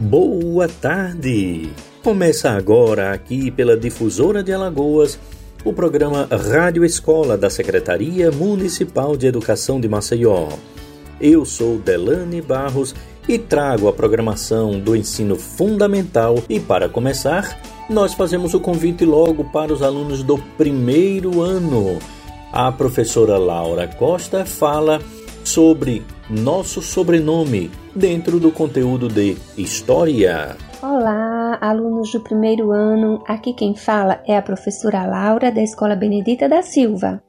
Boa tarde! Começa agora aqui pela Difusora de Alagoas o programa Rádio Escola da Secretaria Municipal de Educação de Maceió. Eu sou Delane Barros e trago a programação do ensino fundamental e para começar, nós fazemos o convite logo para os alunos do primeiro ano. A professora Laura Costa fala sobre nosso sobrenome dentro do conteúdo de História. Olá, alunos do primeiro ano. Aqui quem fala é a professora Laura da Escola Benedita da Silva.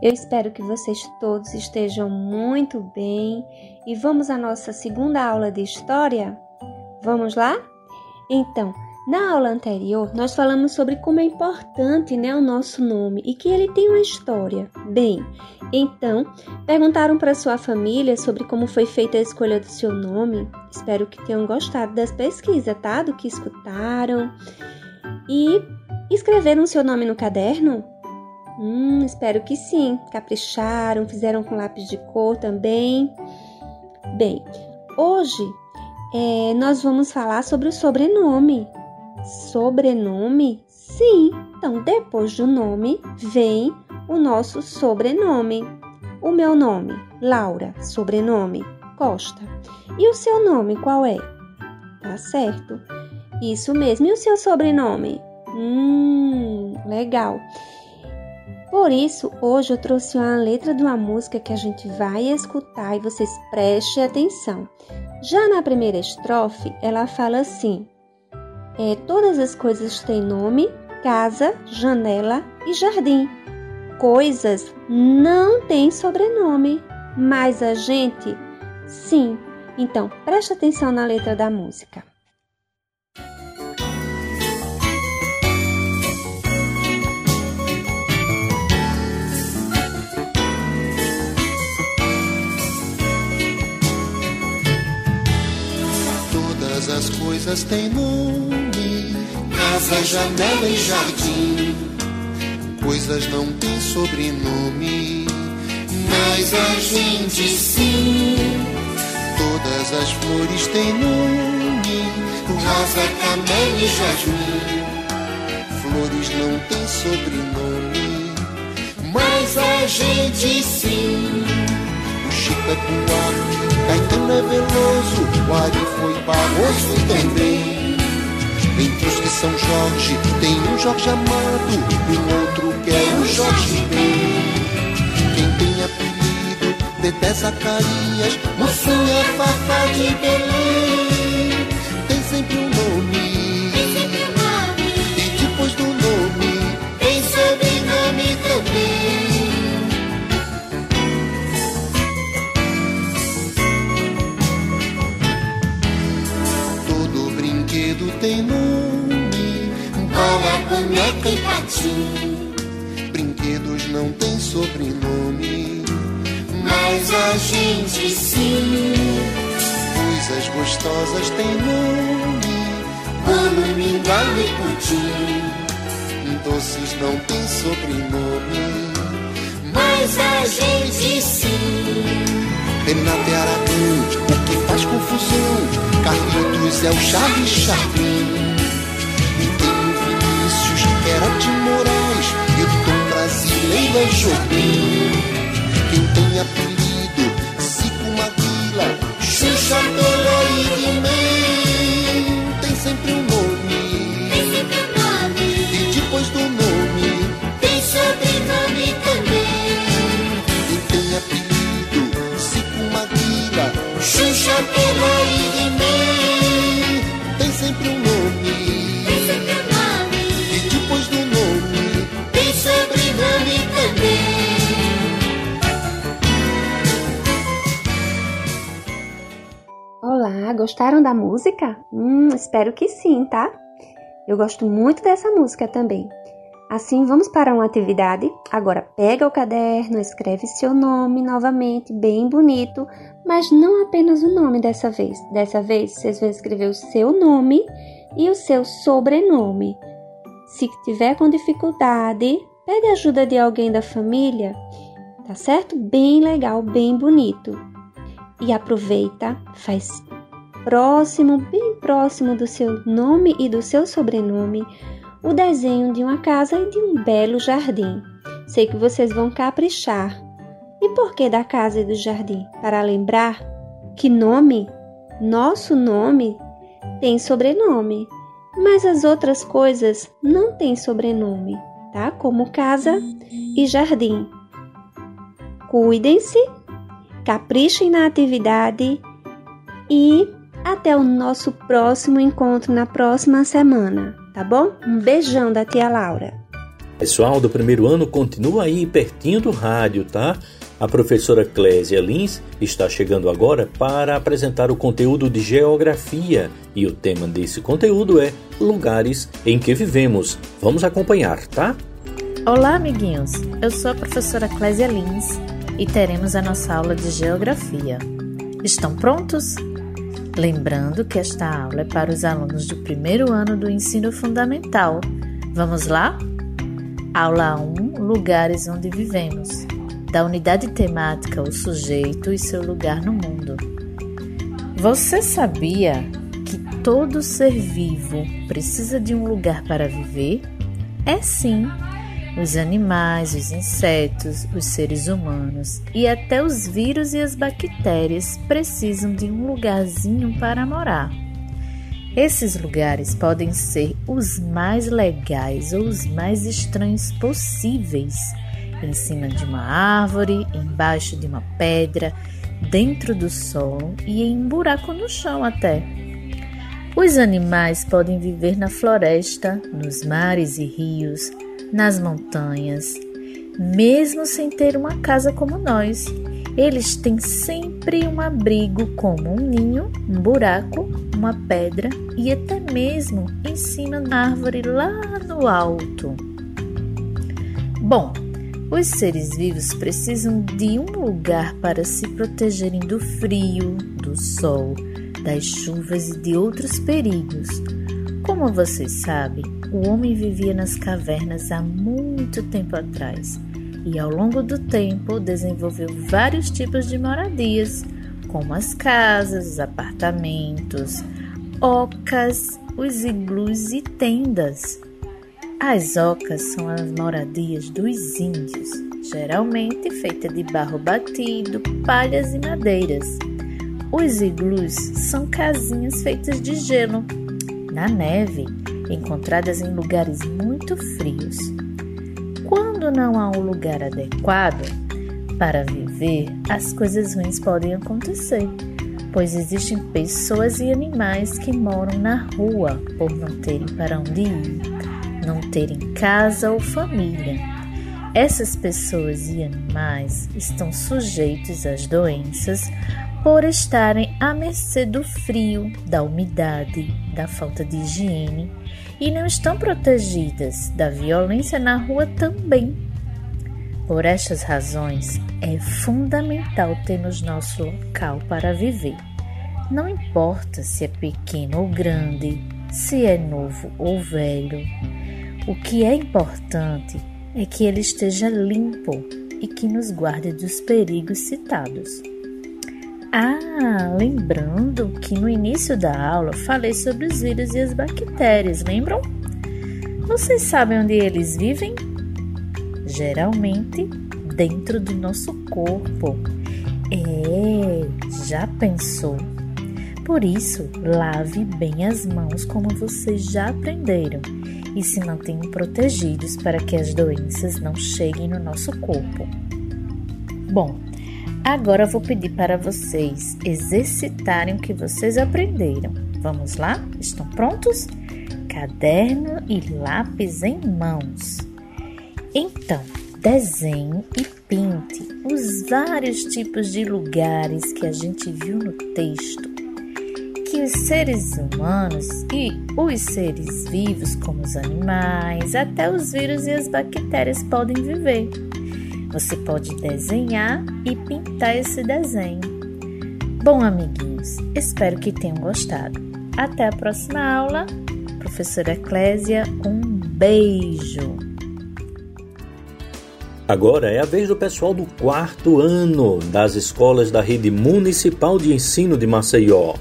Eu espero que vocês todos estejam muito bem e vamos à nossa segunda aula de História? Vamos lá? Então, na aula anterior, nós falamos sobre como é importante né, o nosso nome e que ele tem uma história. Bem, então, perguntaram para sua família sobre como foi feita a escolha do seu nome. Espero que tenham gostado das pesquisas, tá? Do que escutaram. E escreveram seu nome no caderno? Hum, espero que sim. Capricharam, fizeram com lápis de cor também. Bem, hoje é, nós vamos falar sobre o sobrenome. Sobrenome? Sim. Então, depois do nome vem o nosso sobrenome. O meu nome, Laura, sobrenome Costa. E o seu nome qual é? Tá certo. Isso mesmo. E o seu sobrenome? Hum, legal. Por isso, hoje eu trouxe uma letra de uma música que a gente vai escutar e vocês prestem atenção. Já na primeira estrofe, ela fala assim: é, todas as coisas têm nome, casa, janela e jardim. Coisas não têm sobrenome, mas a gente sim. Então, preste atenção na letra da música. As coisas têm nome casa, janela e jardim. Coisas não têm sobrenome, mas a gente sim. Todas as flores têm nome, rosa, camélia e jasmim. Flores não têm sobrenome, mas a gente sim. O Chico é Buarque, Caetano é Veloso, o Ari foi Barroso também. Entre os de São Jorge tem um Jorge Amado e um outro que é o Jorge Ben. Quem tem apelido de Zacarias, mocinha Fafá de Belém, tem sempre um nome. Tem sempre um nome. E depois do nome tem sobrenome também. Todo brinquedo tem e patim. brinquedos não têm sobrenome. Mas a gente sim. Coisas gostosas têm nome. Bolo, mingau e pudim. Doces não têm sobrenome. Mas a gente sim. Renata é Aragão, o que faz confusão. Carlitos é o Charles Chaplin. Jobim. Quem tem apelido, Zico Maguila. Xuxa, Pelé e Guimê. Tem sempre um nome. Tem sempre um nome. E depois do nome, Tem sobrenome também. quem tem apelido, Zico Maguila. Xuxa, Pelé e Guimê. Olá, gostaram da música? Hum, espero que sim, tá? Eu gosto muito dessa música também. Assim, vamos para uma atividade. Agora, pega o caderno, escreve seu nome novamente, bem bonito, mas não apenas o nome dessa vez. Dessa vez, vocês vão escrever o seu nome e o seu sobrenome. Se tiver com dificuldade, pede ajuda de alguém da família, tá certo? Bem legal, bem bonito. E aproveita, faz próximo, bem próximo do seu nome e do seu sobrenome, o desenho de uma casa e de um belo jardim. Sei que vocês vão caprichar. E por que da casa e do jardim? Para lembrar que nome, nosso nome, tem sobrenome, mas as outras coisas não têm sobrenome, tá? Como casa e jardim. Cuidem-se, caprichem na atividade e até o nosso próximo encontro na próxima semana tá bom? Um beijão da tia Laura. Pessoal do primeiro ano, continua aí pertinho do rádio, tá? A professora Clésia Lins está chegando agora para apresentar o conteúdo de geografia e o tema desse conteúdo é lugares em que vivemos. Vamos acompanhar, tá? Olá, amiguinhos. Eu sou a professora Clésia Lins e teremos a nossa aula de geografia. Estão prontos? Lembrando que esta aula é para os alunos do primeiro ano do ensino fundamental. Vamos lá? Aula 1 Lugares onde vivemos. Da unidade temática O sujeito e seu lugar no mundo. Você sabia que todo ser vivo precisa de um lugar para viver? É sim os animais, os insetos, os seres humanos e até os vírus e as bactérias precisam de um lugarzinho para morar. Esses lugares podem ser os mais legais ou os mais estranhos possíveis. Em cima de uma árvore, embaixo de uma pedra, dentro do sol e em um buraco no chão até. Os animais podem viver na floresta, nos mares e rios, nas montanhas, mesmo sem ter uma casa como nós. Eles têm sempre um abrigo, como um ninho, um buraco, uma pedra e até mesmo em cima da árvore lá no alto. Bom, os seres vivos precisam de um lugar para se protegerem do frio, do sol, das chuvas e de outros perigos. Como vocês sabem, o homem vivia nas cavernas há muito tempo atrás e, ao longo do tempo, desenvolveu vários tipos de moradias, como as casas, os apartamentos, ocas, os iglus e tendas. As ocas são as moradias dos índios, geralmente feitas de barro batido, palhas e madeiras. Os iglus são casinhas feitas de gelo. Na neve, encontradas em lugares muito frios. Quando não há um lugar adequado para viver, as coisas ruins podem acontecer, pois existem pessoas e animais que moram na rua por não terem para onde ir, não terem casa ou família. Essas pessoas e animais estão sujeitos às doenças por estarem à mercê do frio, da umidade, da falta de higiene e não estão protegidas da violência na rua também. Por estas razões, é fundamental termos nosso local para viver. Não importa se é pequeno ou grande, se é novo ou velho. O que é importante é que ele esteja limpo e que nos guarde dos perigos citados. Ah, lembrando que no início da aula falei sobre os vírus e as bactérias, lembram? Vocês sabem onde eles vivem? Geralmente dentro do nosso corpo. É, já pensou? Por isso, lave bem as mãos como vocês já aprenderam e se mantenham protegidos para que as doenças não cheguem no nosso corpo. Bom, Agora vou pedir para vocês exercitarem o que vocês aprenderam. Vamos lá? Estão prontos? Caderno e lápis em mãos. Então, desenhe e pinte os vários tipos de lugares que a gente viu no texto. Que os seres humanos e os seres vivos, como os animais, até os vírus e as bactérias podem viver. Você pode desenhar e pintar esse desenho. Bom, amiguinhos, espero que tenham gostado. Até a próxima aula. Professora Eclésia, um beijo. Agora é a vez do pessoal do quarto ano das escolas da rede municipal de ensino de Maceió.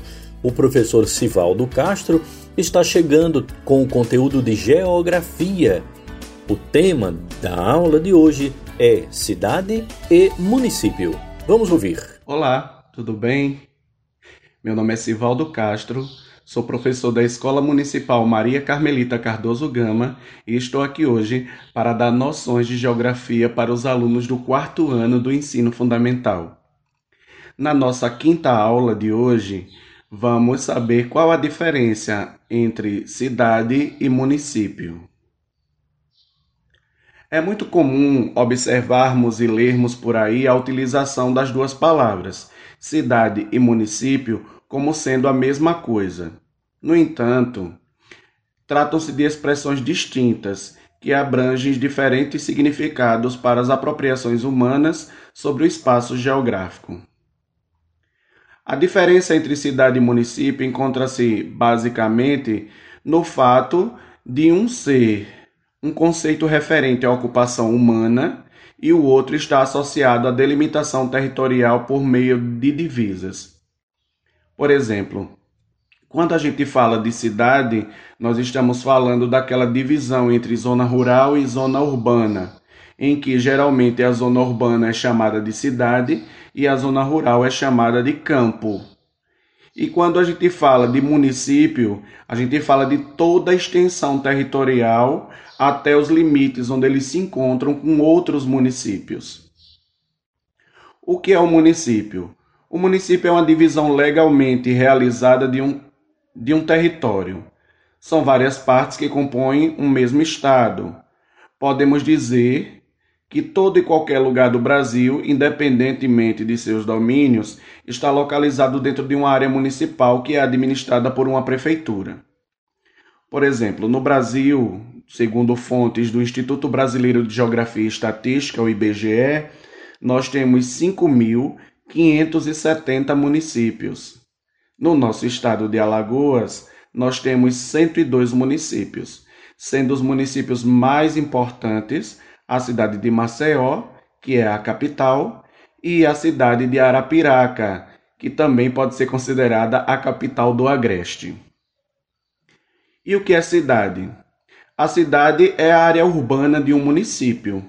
O professor Sivaldo Castro está chegando com o conteúdo de geografia. O tema da aula de hoje é cidade e município. Vamos ouvir. Olá, tudo bem? Meu nome é Sivaldo Castro, sou professor da Escola Municipal Maria Carmelita Cardoso Gama e estou aqui hoje para dar noções de geografia para os alunos do quarto ano do ensino fundamental. Na nossa quinta aula de hoje, vamos saber qual a diferença entre cidade e município. É muito comum observarmos e lermos por aí a utilização das duas palavras, cidade e município, como sendo a mesma coisa. No entanto, tratam-se de expressões distintas que abrangem diferentes significados para as apropriações humanas sobre o espaço geográfico. A diferença entre cidade e município encontra-se basicamente no fato de um ser um conceito referente à ocupação humana e o outro está associado à delimitação territorial por meio de divisas. Por exemplo, quando a gente fala de cidade, nós estamos falando daquela divisão entre zona rural e zona urbana, em que geralmente a zona urbana é chamada de cidade e a zona rural é chamada de campo. E quando a gente fala de município, a gente fala de toda a extensão territorial até os limites onde eles se encontram com outros municípios. O que é o município? O município é uma divisão legalmente realizada de um, de um território. São várias partes que compõem um mesmo estado. Podemos dizer que todo e qualquer lugar do Brasil, independentemente de seus domínios, está localizado dentro de uma área municipal que é administrada por uma prefeitura. Por exemplo, no Brasil, segundo fontes do Instituto Brasileiro de Geografia e Estatística, o IBGE, nós temos 5.570 municípios. No nosso estado de Alagoas, nós temos 102 municípios, sendo os municípios mais importantes a cidade de Maceió, que é a capital, e a cidade de Arapiraca, que também pode ser considerada a capital do Agreste. E o que é cidade? A cidade é a área urbana de um município.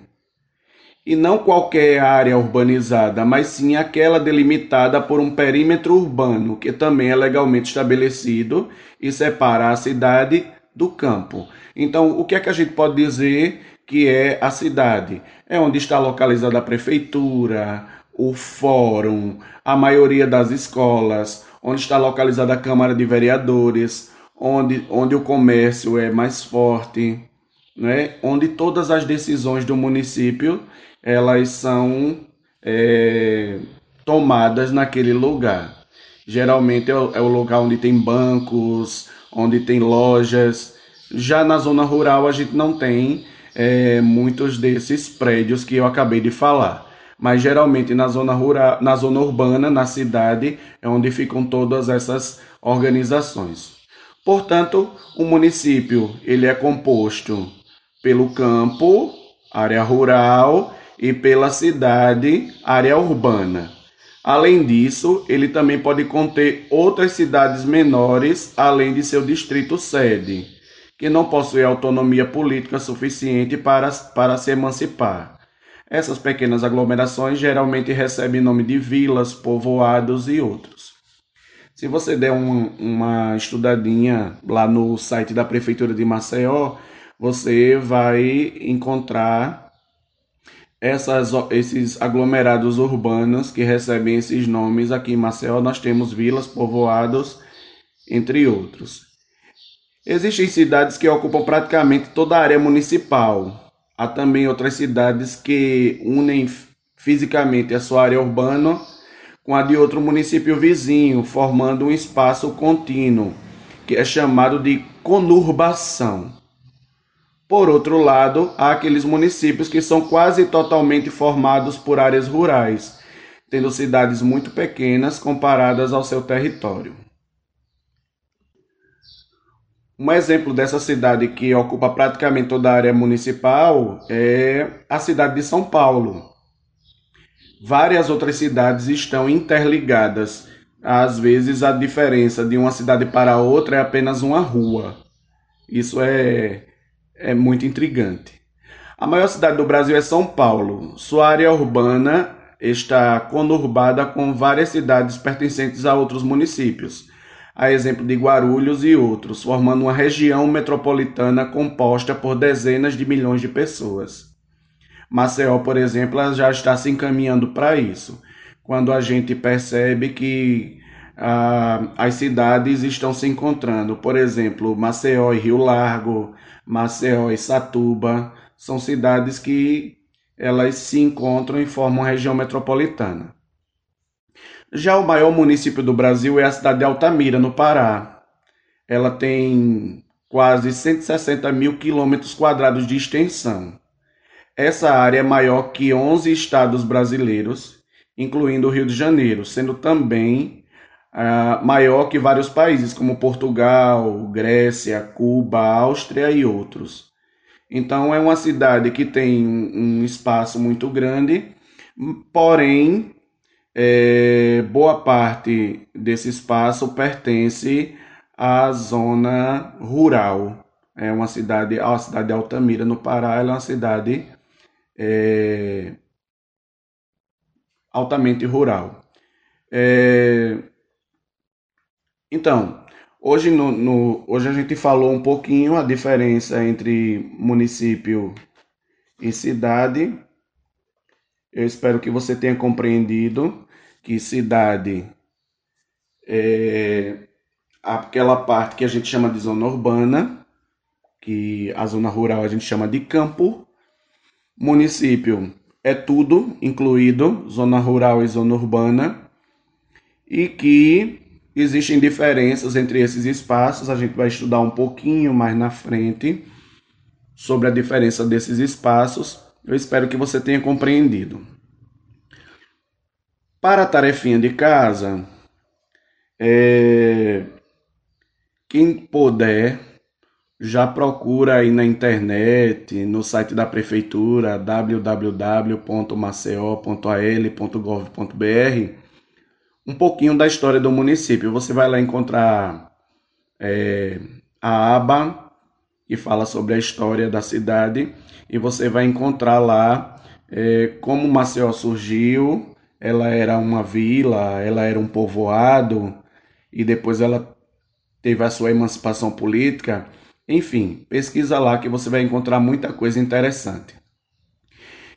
E não qualquer área urbanizada, mas sim aquela delimitada por um perímetro urbano, que também é legalmente estabelecido e separa a cidade do campo. Então, o que é que a gente pode dizer que é a cidade. É onde está localizada a prefeitura, o fórum, a maioria das escolas, onde está localizada a Câmara de Vereadores, onde, onde o comércio é mais forte, né? onde todas as decisões do município elas são é, tomadas naquele lugar. Geralmente é o, é o lugar onde tem bancos, onde tem lojas. Já na zona rural a gente não tem é, muitos desses prédios que eu acabei de falar. Mas geralmente na zona rural, na zona urbana, na cidade, é onde ficam todas essas organizações. Portanto, o município ele é composto pelo campo, área rural, e pela cidade, área urbana. Além disso, ele também pode conter outras cidades menores, além de seu distrito sede que não possui autonomia política suficiente para, para se emancipar. Essas pequenas aglomerações geralmente recebem nome de vilas, povoados e outros. Se você der um, uma estudadinha lá no site da Prefeitura de Maceió, você vai encontrar essas, esses aglomerados urbanos que recebem esses nomes. Aqui em Maceió nós temos vilas, povoados, entre outros. Existem cidades que ocupam praticamente toda a área municipal. Há também outras cidades que unem fisicamente a sua área urbana com a de outro município vizinho, formando um espaço contínuo, que é chamado de conurbação. Por outro lado, há aqueles municípios que são quase totalmente formados por áreas rurais, tendo cidades muito pequenas comparadas ao seu território. Um exemplo dessa cidade que ocupa praticamente toda a área municipal é a cidade de São Paulo. Várias outras cidades estão interligadas às vezes a diferença de uma cidade para outra é apenas uma rua. Isso é, é muito intrigante. A maior cidade do Brasil é São Paulo. Sua área urbana está conurbada com várias cidades pertencentes a outros municípios, a exemplo de Guarulhos e outros, formando uma região metropolitana composta por dezenas de milhões de pessoas. Maceió, por exemplo, já está se encaminhando para isso, quando a gente percebe que ah, as cidades estão se encontrando. Por exemplo, Maceió e Rio Largo, Maceió e Satuba, são cidades que elas se encontram e formam região metropolitana. Já o maior município do Brasil é a cidade de Altamira, no Pará. Ela tem quase 160 mil quilômetros quadrados de extensão. Essa área é maior que 11 estados brasileiros, incluindo o Rio de Janeiro, sendo também uh, maior que vários países como Portugal, Grécia, Cuba, Áustria e outros. Então é uma cidade que tem um espaço muito grande, porém é, boa parte desse espaço pertence à zona rural. É uma cidade, a cidade de Altamira, no Pará, é uma cidade é, altamente rural. É, então, Hoje, no, no, hoje a gente falou um pouquinho a diferença entre município e cidade. Eu espero que você tenha compreendido que cidade é aquela parte que a gente chama de zona urbana, que a zona rural a gente chama de campo. Município é tudo incluído, zona rural e zona urbana, e que Existem diferenças entre esses espaços, a gente vai estudar um pouquinho mais na frente sobre a diferença desses espaços. Eu espero que você tenha compreendido. Para a tarefinha de casa, é... quem puder, já procura aí na internet, no site da prefeitura www.maceo.al.gov.br um pouquinho da história do município. Você vai lá encontrar é, a aba que fala sobre a história da cidade e você vai encontrar lá é, como Maceió surgiu. Ela era uma vila, ela era um povoado e depois ela teve a sua emancipação política. Enfim, pesquisa lá que você vai encontrar muita coisa interessante.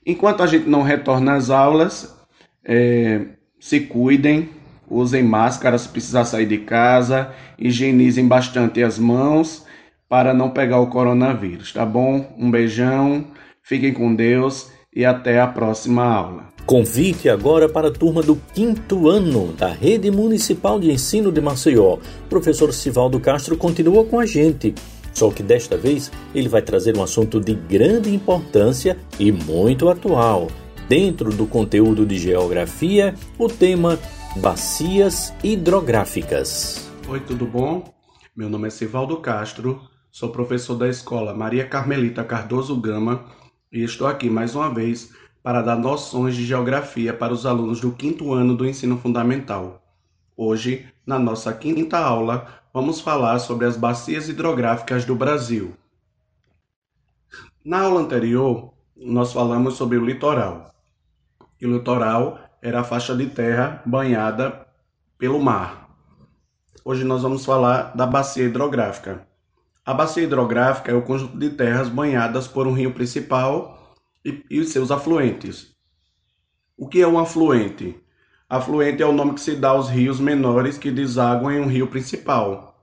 Enquanto a gente não retorna às aulas, é, se cuidem, usem máscara se precisar sair de casa, higienizem bastante as mãos para não pegar o coronavírus, tá bom? Um beijão, fiquem com Deus e até a próxima aula. Convite agora para a turma do quinto ano da Rede Municipal de Ensino de Maceió. professor Sivaldo Castro continua com a gente. Só que desta vez ele vai trazer um assunto de grande importância e muito atual. Dentro do conteúdo de geografia, o tema Bacias hidrográficas. Oi, tudo bom? Meu nome é Sivaldo Castro, sou professor da escola Maria Carmelita Cardoso Gama e estou aqui mais uma vez para dar noções de geografia para os alunos do quinto ano do ensino fundamental. Hoje, na nossa quinta aula, vamos falar sobre as bacias hidrográficas do Brasil. Na aula anterior, nós falamos sobre o litoral. E o litoral era a faixa de terra banhada pelo mar. Hoje nós vamos falar da bacia hidrográfica. A bacia hidrográfica é o conjunto de terras banhadas por um rio principal e, e seus afluentes. O que é um afluente? Afluente é o nome que se dá aos rios menores que desaguam em um rio principal.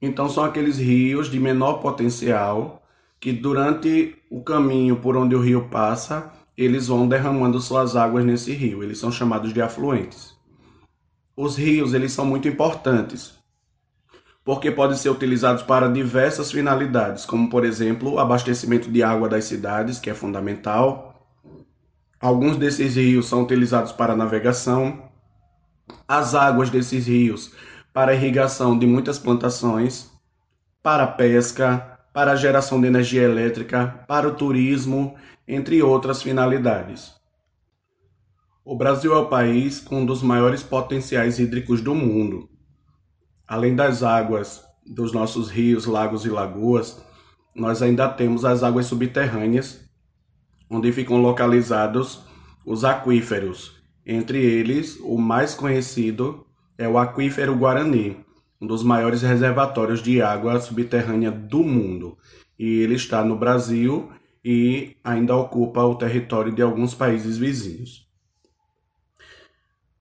Então são aqueles rios de menor potencial que durante o caminho por onde o rio passa eles vão derramando suas águas nesse rio. Eles são chamados de afluentes. Os rios, eles são muito importantes, porque podem ser utilizados para diversas finalidades, como por exemplo, abastecimento de água das cidades, que é fundamental. Alguns desses rios são utilizados para navegação. As águas desses rios para irrigação de muitas plantações, para pesca, para a geração de energia elétrica, para o turismo entre outras finalidades. O Brasil é o país com um dos maiores potenciais hídricos do mundo. Além das águas dos nossos rios, lagos e lagoas, nós ainda temos as águas subterrâneas, onde ficam localizados os aquíferos. Entre eles, o mais conhecido é o Aquífero Guarani, um dos maiores reservatórios de água subterrânea do mundo. E ele está no Brasil e ainda ocupa o território de alguns países vizinhos.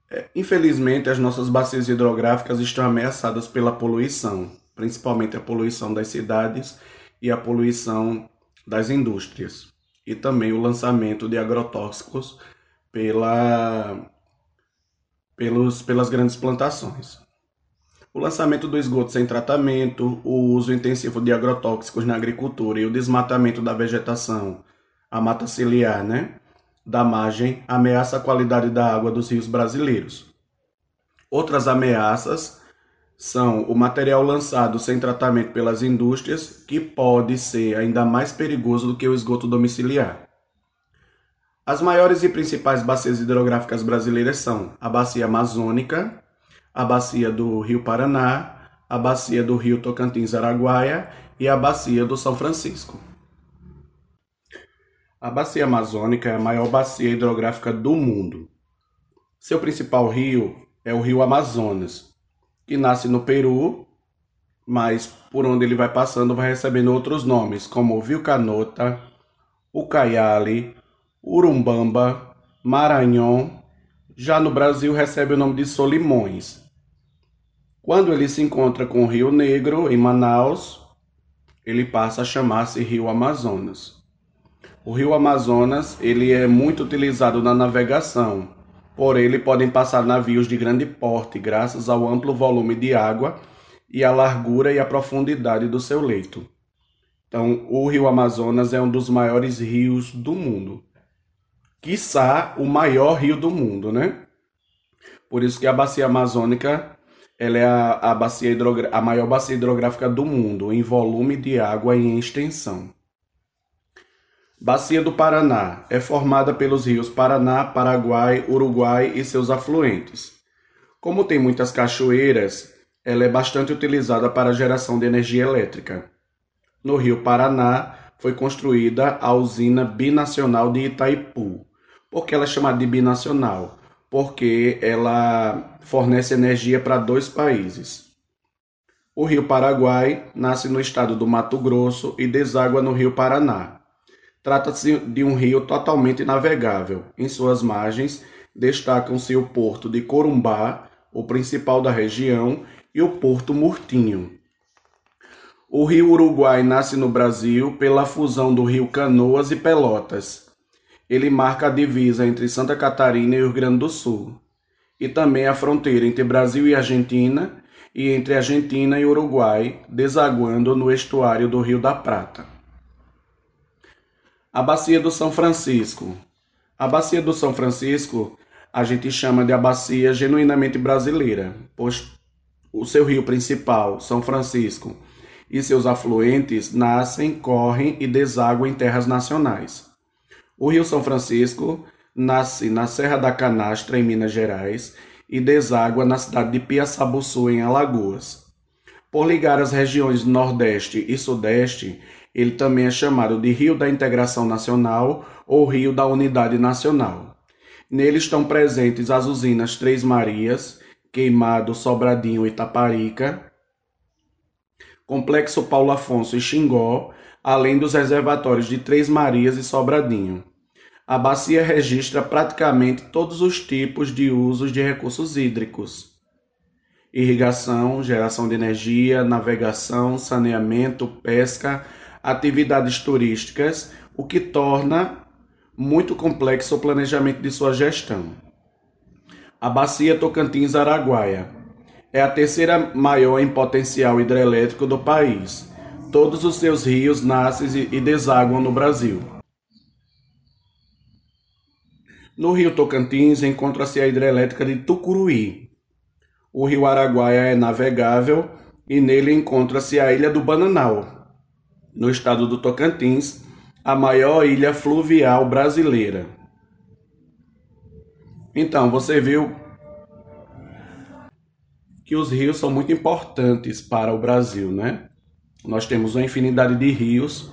É, infelizmente, as nossas bacias hidrográficas estão ameaçadas pela poluição, principalmente a poluição das cidades e a poluição das indústrias, e também o lançamento de agrotóxicos pela, pelos, pelas grandes plantações. O lançamento do esgoto sem tratamento, o uso intensivo de agrotóxicos na agricultura e o desmatamento da vegetação, a mata ciliar, né, da margem, ameaça a qualidade da água dos rios brasileiros. Outras ameaças são o material lançado sem tratamento pelas indústrias, que pode ser ainda mais perigoso do que o esgoto domiciliar. As maiores e principais bacias hidrográficas brasileiras são a Bacia Amazônica, a Bacia do Rio Paraná, a Bacia do Rio Tocantins-Araguaia e a Bacia do São Francisco. A Bacia Amazônica é a maior bacia hidrográfica do mundo. Seu principal rio é o Rio Amazonas, que nasce no Peru, mas por onde ele vai passando vai recebendo outros nomes, como o Vilcanota, Ucaiali, Urumbamba, Maranhão. Já no Brasil recebe o nome de Solimões. Quando ele se encontra com o Rio Negro, em Manaus, ele passa a chamar-se Rio Amazonas. O Rio Amazonas ele é muito utilizado na navegação, por ele podem passar navios de grande porte, graças ao amplo volume de água e à largura e à profundidade do seu leito. Então, o rio Amazonas é um dos maiores rios do mundo. Quiçá o maior rio do mundo, né? Por isso que a bacia amazônica ela é a, a, bacia a maior bacia hidrográfica do mundo, em volume de água e em extensão. Bacia do Paraná é formada pelos rios Paraná, Paraguai, Uruguai e seus afluentes. Como tem muitas cachoeiras, ela é bastante utilizada para a geração de energia elétrica. No rio Paraná foi construída a usina binacional de Itaipu. Por que ela é chamada de binacional? Porque ela fornece energia para dois países. O rio Paraguai nasce no estado do Mato Grosso e deságua no rio Paraná. Trata-se de um rio totalmente navegável. Em suas margens destacam-se o porto de Corumbá, o principal da região, e o porto Murtinho. O rio Uruguai nasce no Brasil pela fusão do rio Canoas e Pelotas. Ele marca a divisa entre Santa Catarina e Rio Grande do Sul, e também a fronteira entre Brasil e Argentina e entre Argentina e Uruguai, desaguando no estuário do Rio da Prata. A Bacia do São Francisco. A Bacia do São Francisco a gente chama de a bacia genuinamente brasileira, pois o seu rio principal, São Francisco, e seus afluentes nascem, correm e desaguam em terras nacionais. O rio São Francisco nasce na Serra da Canastra, em Minas Gerais, e deságua na cidade de Piaçabuçu, em Alagoas. Por ligar as regiões Nordeste e Sudeste, ele também é chamado de Rio da Integração Nacional ou Rio da Unidade Nacional. Nele estão presentes as usinas Três Marias, Queimado, Sobradinho e Taparica, Complexo Paulo Afonso e Xingó, além dos reservatórios de Três Marias e Sobradinho. A bacia registra praticamente todos os tipos de usos de recursos hídricos: irrigação, geração de energia, navegação, saneamento, pesca, atividades turísticas, o que torna muito complexo o planejamento de sua gestão. A Bacia Tocantins-Araguaia é a terceira maior em potencial hidrelétrico do país. Todos os seus rios nascem e desaguam no Brasil. No rio Tocantins encontra-se a hidrelétrica de Tucuruí. O rio Araguaia é navegável e nele encontra-se a ilha do Bananal, no estado do Tocantins, a maior ilha fluvial brasileira. Então, você viu que os rios são muito importantes para o Brasil, né? Nós temos uma infinidade de rios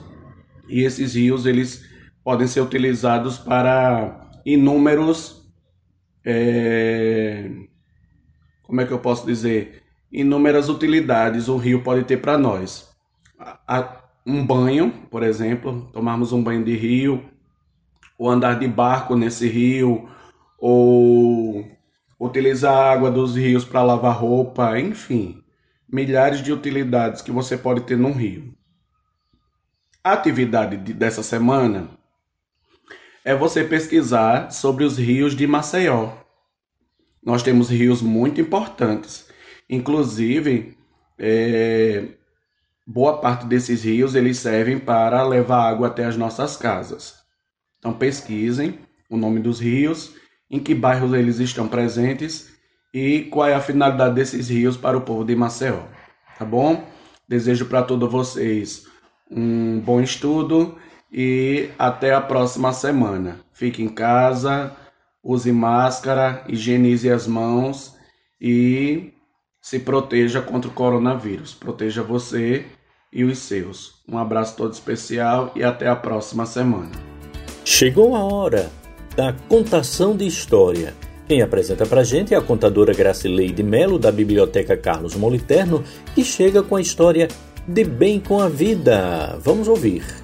e esses rios eles podem ser utilizados para inúmeros é, como é que eu posso dizer? Inúmeras utilidades o rio pode ter para nós. Um banho por exemplo tomarmos um banho de rio ou andar de barco nesse rio ou utilizar a água dos rios para lavar roupa enfim milhares de utilidades que você pode ter num rio. A atividade dessa semana é você pesquisar sobre os rios de Maceió. Nós temos rios muito importantes. Inclusive, é, boa parte desses rios eles servem para levar água até as nossas casas. Então pesquisem o nome dos rios, em que bairros eles estão presentes e qual é a finalidade desses rios para o povo de Maceió. Tá bom? Desejo para todos vocês um bom estudo e até a próxima semana. Fique em casa, use máscara, higienize as mãos e se proteja contra o coronavírus. Proteja você e os seus. Um abraço todo especial e até a próxima semana. Chegou a hora da contação de história. Quem apresenta pra gente é a contadora Gracileide Melo, da Biblioteca Carlos Moliterno, que chega com a história De Bem com a Vida. Vamos ouvir.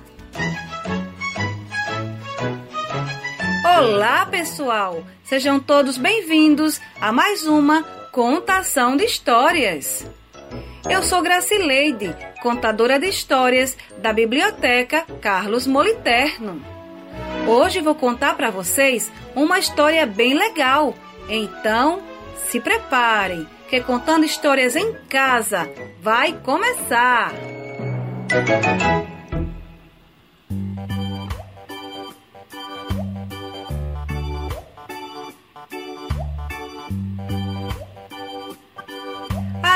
Olá, pessoal! Sejam todos bem-vindos a mais uma contação de histórias. Eu sou Gracileide, contadora de histórias da Biblioteca Carlos Moliterno. Hoje vou contar para vocês uma história bem legal. Então, se preparem, que contando histórias em casa vai começar. Música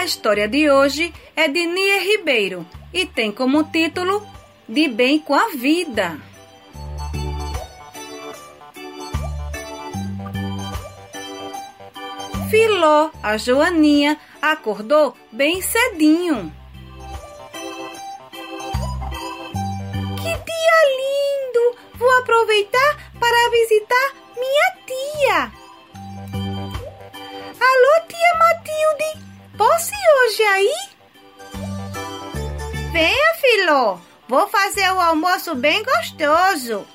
A história de hoje é de Nia Ribeiro e tem como título De Bem com a Vida. Filó, a Joaninha, acordou bem cedinho. Que dia lindo! Vou aproveitar para visitar minha tia. Alô, tia Matilde! Posso ir hoje aí? Venha, filho. Vou fazer o almoço bem gostoso.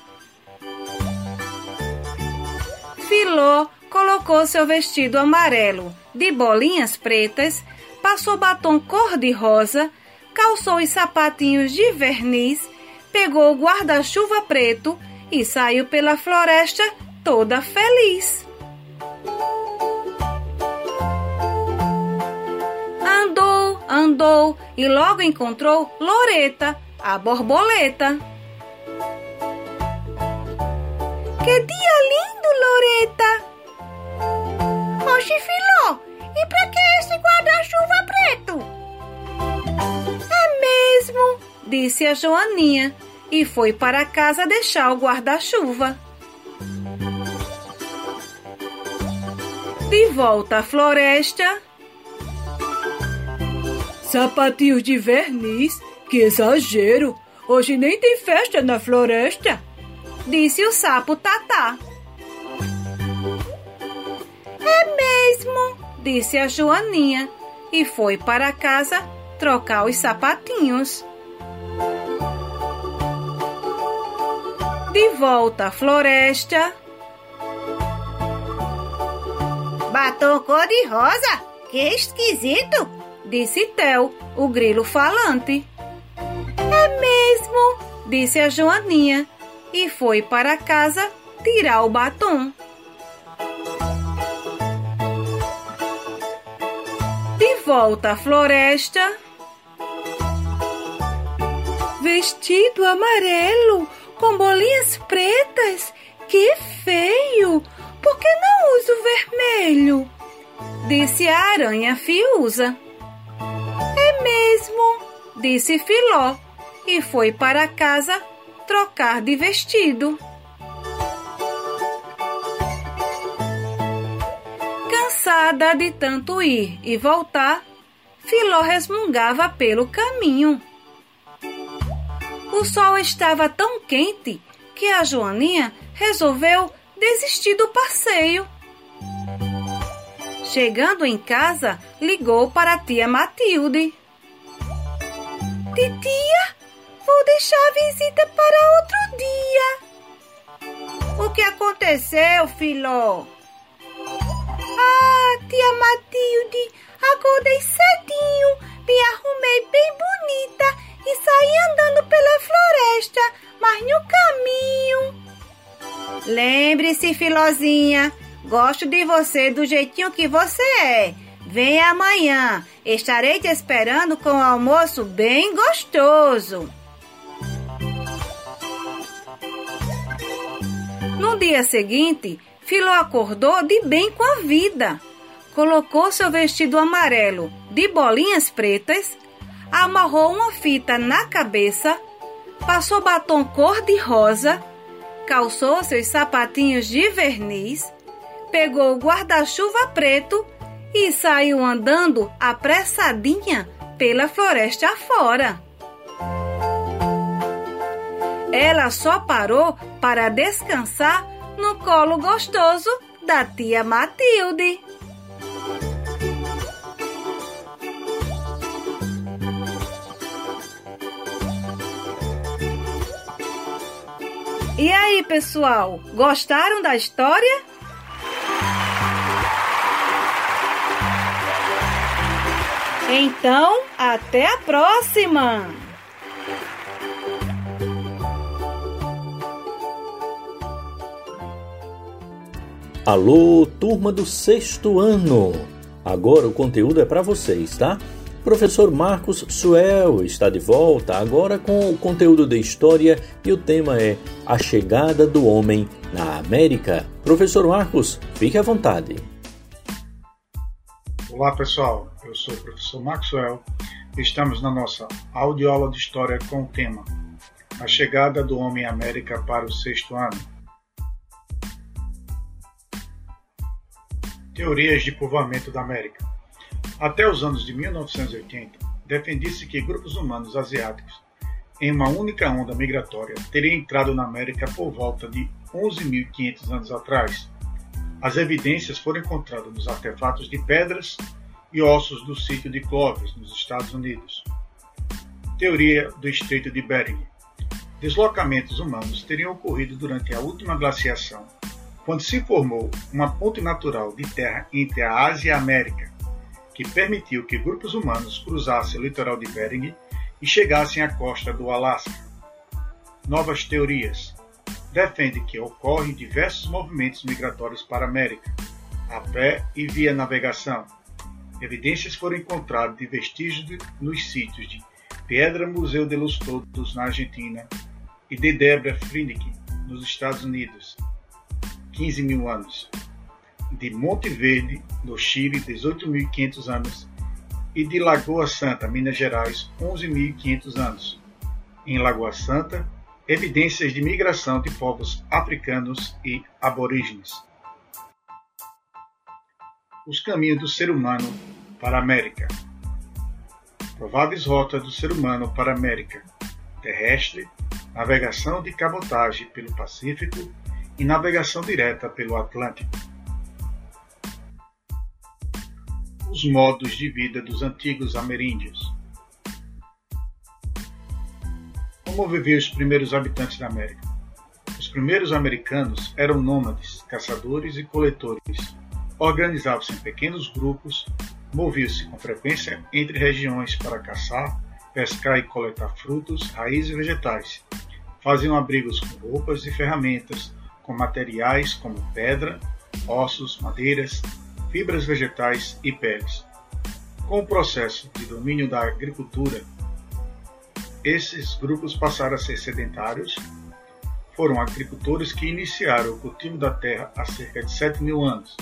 Filó colocou seu vestido amarelo de bolinhas pretas, passou batom cor-de-rosa, calçou os sapatinhos de verniz, pegou o guarda-chuva preto e saiu pela floresta toda feliz. Andou e logo encontrou Loreta, a borboleta. Que dia lindo, Loreta! Oxe, Filó, e pra que esse guarda-chuva preto? É mesmo, disse a Joaninha e foi para casa deixar o guarda-chuva. De volta à floresta, Sapatinhos de verniz? Que exagero! Hoje nem tem festa na floresta! Disse o sapo Tatá. É mesmo, disse a Joaninha e foi para casa trocar os sapatinhos. De volta à floresta. Batom cor-de-rosa? Que esquisito! Disse Tel, o grilo falante. É mesmo, disse a Joaninha e foi para casa tirar o batom. De volta à floresta. Vestido amarelo com bolinhas pretas. Que feio! Por que não uso vermelho? Disse a aranha fiusa mesmo, disse Filó e foi para casa trocar de vestido. Cansada de tanto ir e voltar, Filó resmungava pelo caminho. O sol estava tão quente que a Joaninha resolveu desistir do passeio. Chegando em casa, ligou para a tia Matilde. Titia, vou deixar a visita para outro dia. O que aconteceu, filó? Ah, tia Matilde, acordei cedinho, me arrumei bem bonita e saí andando pela floresta, mas no caminho. Lembre-se, Filozinha, gosto de você do jeitinho que você é. Venha amanhã, estarei te esperando com um almoço bem gostoso. No dia seguinte, Filó acordou de bem com a vida. Colocou seu vestido amarelo de bolinhas pretas, amarrou uma fita na cabeça, passou batom cor-de-rosa, calçou seus sapatinhos de verniz, pegou o guarda-chuva preto e saiu andando apressadinha pela floresta afora. Ela só parou para descansar no colo gostoso da tia Matilde. E aí, pessoal, gostaram da história? Então, até a próxima! Alô, turma do sexto ano! Agora o conteúdo é para vocês, tá? Professor Marcos Suel está de volta, agora com o conteúdo de história e o tema é A Chegada do Homem na América. Professor Marcos, fique à vontade. Olá pessoal, eu sou o professor Maxwell e estamos na nossa audioaula de História com o tema A Chegada do Homem à América para o sexto ano. Teorias de povoamento da América Até os anos de 1980, defendia-se que grupos humanos asiáticos, em uma única onda migratória, teriam entrado na América por volta de 11.500 anos atrás. As evidências foram encontradas nos artefatos de pedras e ossos do sítio de Clovis, nos Estados Unidos. Teoria do Estreito de Bering. Deslocamentos humanos teriam ocorrido durante a última glaciação, quando se formou uma ponte natural de terra entre a Ásia e a América, que permitiu que grupos humanos cruzassem o litoral de Bering e chegassem à costa do Alasca. Novas teorias defendem que ocorrem diversos movimentos migratórios para a América, a pé e via navegação. Evidências foram encontradas de vestígios nos sítios de Pedra Museu de los Todos, na Argentina, e de Debra Frinick, nos Estados Unidos, 15 mil anos, de Monte Verde, no Chile, 18.500 anos, e de Lagoa Santa, Minas Gerais, 11.500 anos. Em Lagoa Santa, evidências de migração de povos africanos e aborígenes. Os caminhos do ser humano para a América. Prováveis rotas do ser humano para a América: terrestre, navegação de cabotagem pelo Pacífico e navegação direta pelo Atlântico. Os modos de vida dos antigos ameríndios. Como viviam os primeiros habitantes da América? Os primeiros americanos eram nômades, caçadores e coletores. Organizavam-se em pequenos grupos, moviam-se com frequência entre regiões para caçar, pescar e coletar frutos, raízes e vegetais. Faziam abrigos com roupas e ferramentas, com materiais como pedra, ossos, madeiras, fibras vegetais e peles. Com o processo de domínio da agricultura, esses grupos passaram a ser sedentários. Foram agricultores que iniciaram o cultivo da terra há cerca de 7 mil anos.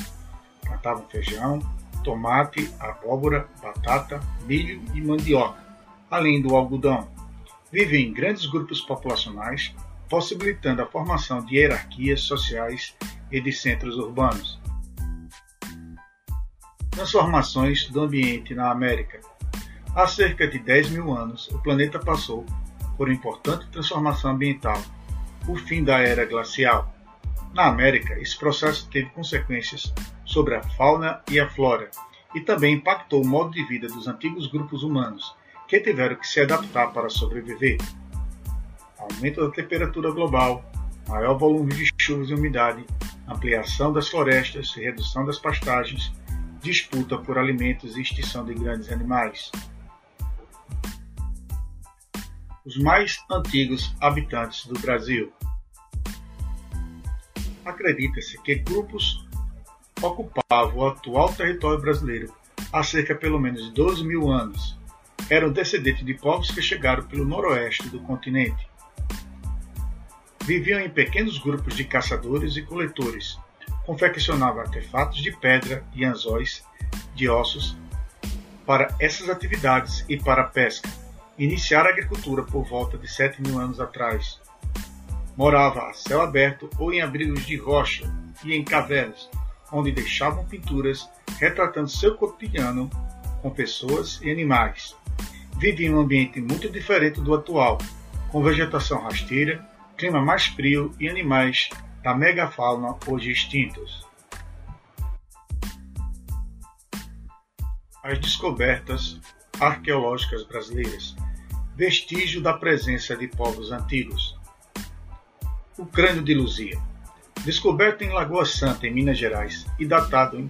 Plantavam feijão, tomate, abóbora, batata, milho e mandioca, além do algodão. Vivem em grandes grupos populacionais possibilitando a formação de hierarquias sociais e de centros urbanos. Transformações do ambiente na América. Há cerca de 10 mil anos, o planeta passou por importante transformação ambiental, o fim da era glacial. Na América, esse processo teve consequências sobre a fauna e a flora e também impactou o modo de vida dos antigos grupos humanos, que tiveram que se adaptar para sobreviver. Aumento da temperatura global, maior volume de chuvas e umidade, ampliação das florestas e redução das pastagens, disputa por alimentos e extinção de grandes animais. Os mais antigos habitantes do Brasil. Acredita-se que grupos ocupavam o atual território brasileiro há cerca pelo menos 12 mil anos. Eram descendentes de povos que chegaram pelo noroeste do continente. Viviam em pequenos grupos de caçadores e coletores, confeccionavam artefatos de pedra e anzóis de ossos para essas atividades e para a pesca. Iniciaram a agricultura por volta de 7 mil anos atrás. Morava a céu aberto ou em abrigos de rocha e em cavernas, onde deixavam pinturas retratando seu cotidiano com pessoas e animais. Vivia em um ambiente muito diferente do atual, com vegetação rasteira, clima mais frio e animais da megafauna hoje extintos. As descobertas arqueológicas brasileiras, vestígio da presença de povos antigos. O crânio de Luzia. Descoberto em Lagoa Santa, em Minas Gerais, e datado em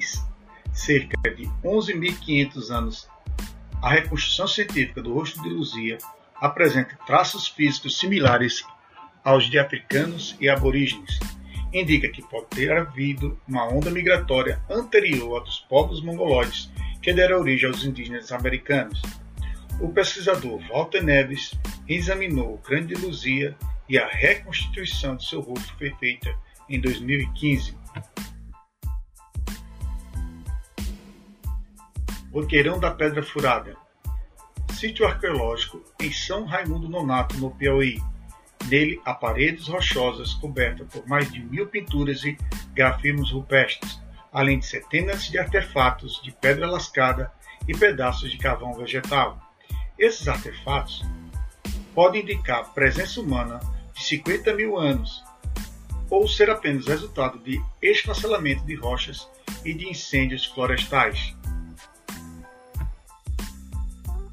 cerca de 11.500 anos, a reconstrução científica do rosto de Luzia apresenta traços físicos similares aos de africanos e aborígenes. Indica que pode ter havido uma onda migratória anterior à dos povos mongoloides que deram origem aos indígenas americanos. O pesquisador Walter Neves examinou o crânio de Luzia e a reconstituição de seu rosto foi feita em 2015. Boqueirão da Pedra Furada Sítio arqueológico em São Raimundo Nonato, no Piauí. Nele há paredes rochosas cobertas por mais de mil pinturas e grafismos rupestres, além de centenas de artefatos de pedra lascada e pedaços de carvão vegetal. Esses artefatos podem indicar presença humana de 50 mil anos, ou ser apenas resultado de esfacelamento de rochas e de incêndios florestais.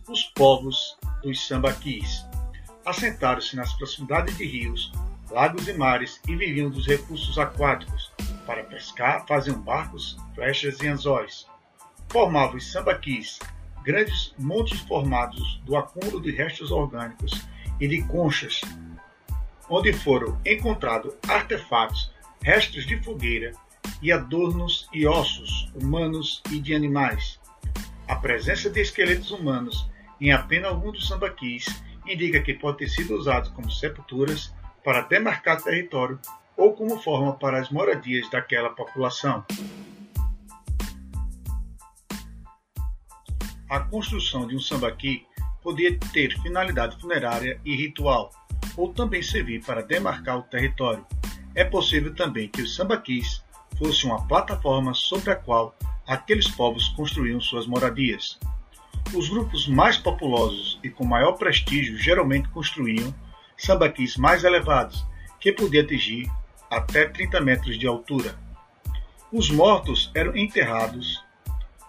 Os povos dos sambaquis assentaram-se nas proximidades de rios, lagos e mares e viviam dos recursos aquáticos. Para pescar, faziam barcos, flechas e anzóis. Formavam os sambaquis grandes montes formados do acúmulo de restos orgânicos e de conchas onde foram encontrados artefatos, restos de fogueira e adornos e ossos humanos e de animais. A presença de esqueletos humanos em apenas alguns dos sambaquis indica que pode ter sido usado como sepulturas para demarcar território ou como forma para as moradias daquela população. A construção de um sambaqui podia ter finalidade funerária e ritual, ou também servir para demarcar o território. É possível também que os sambaquis fossem uma plataforma sobre a qual aqueles povos construíam suas moradias. Os grupos mais populosos e com maior prestígio geralmente construíam sambaquis mais elevados, que podiam atingir até 30 metros de altura. Os mortos eram enterrados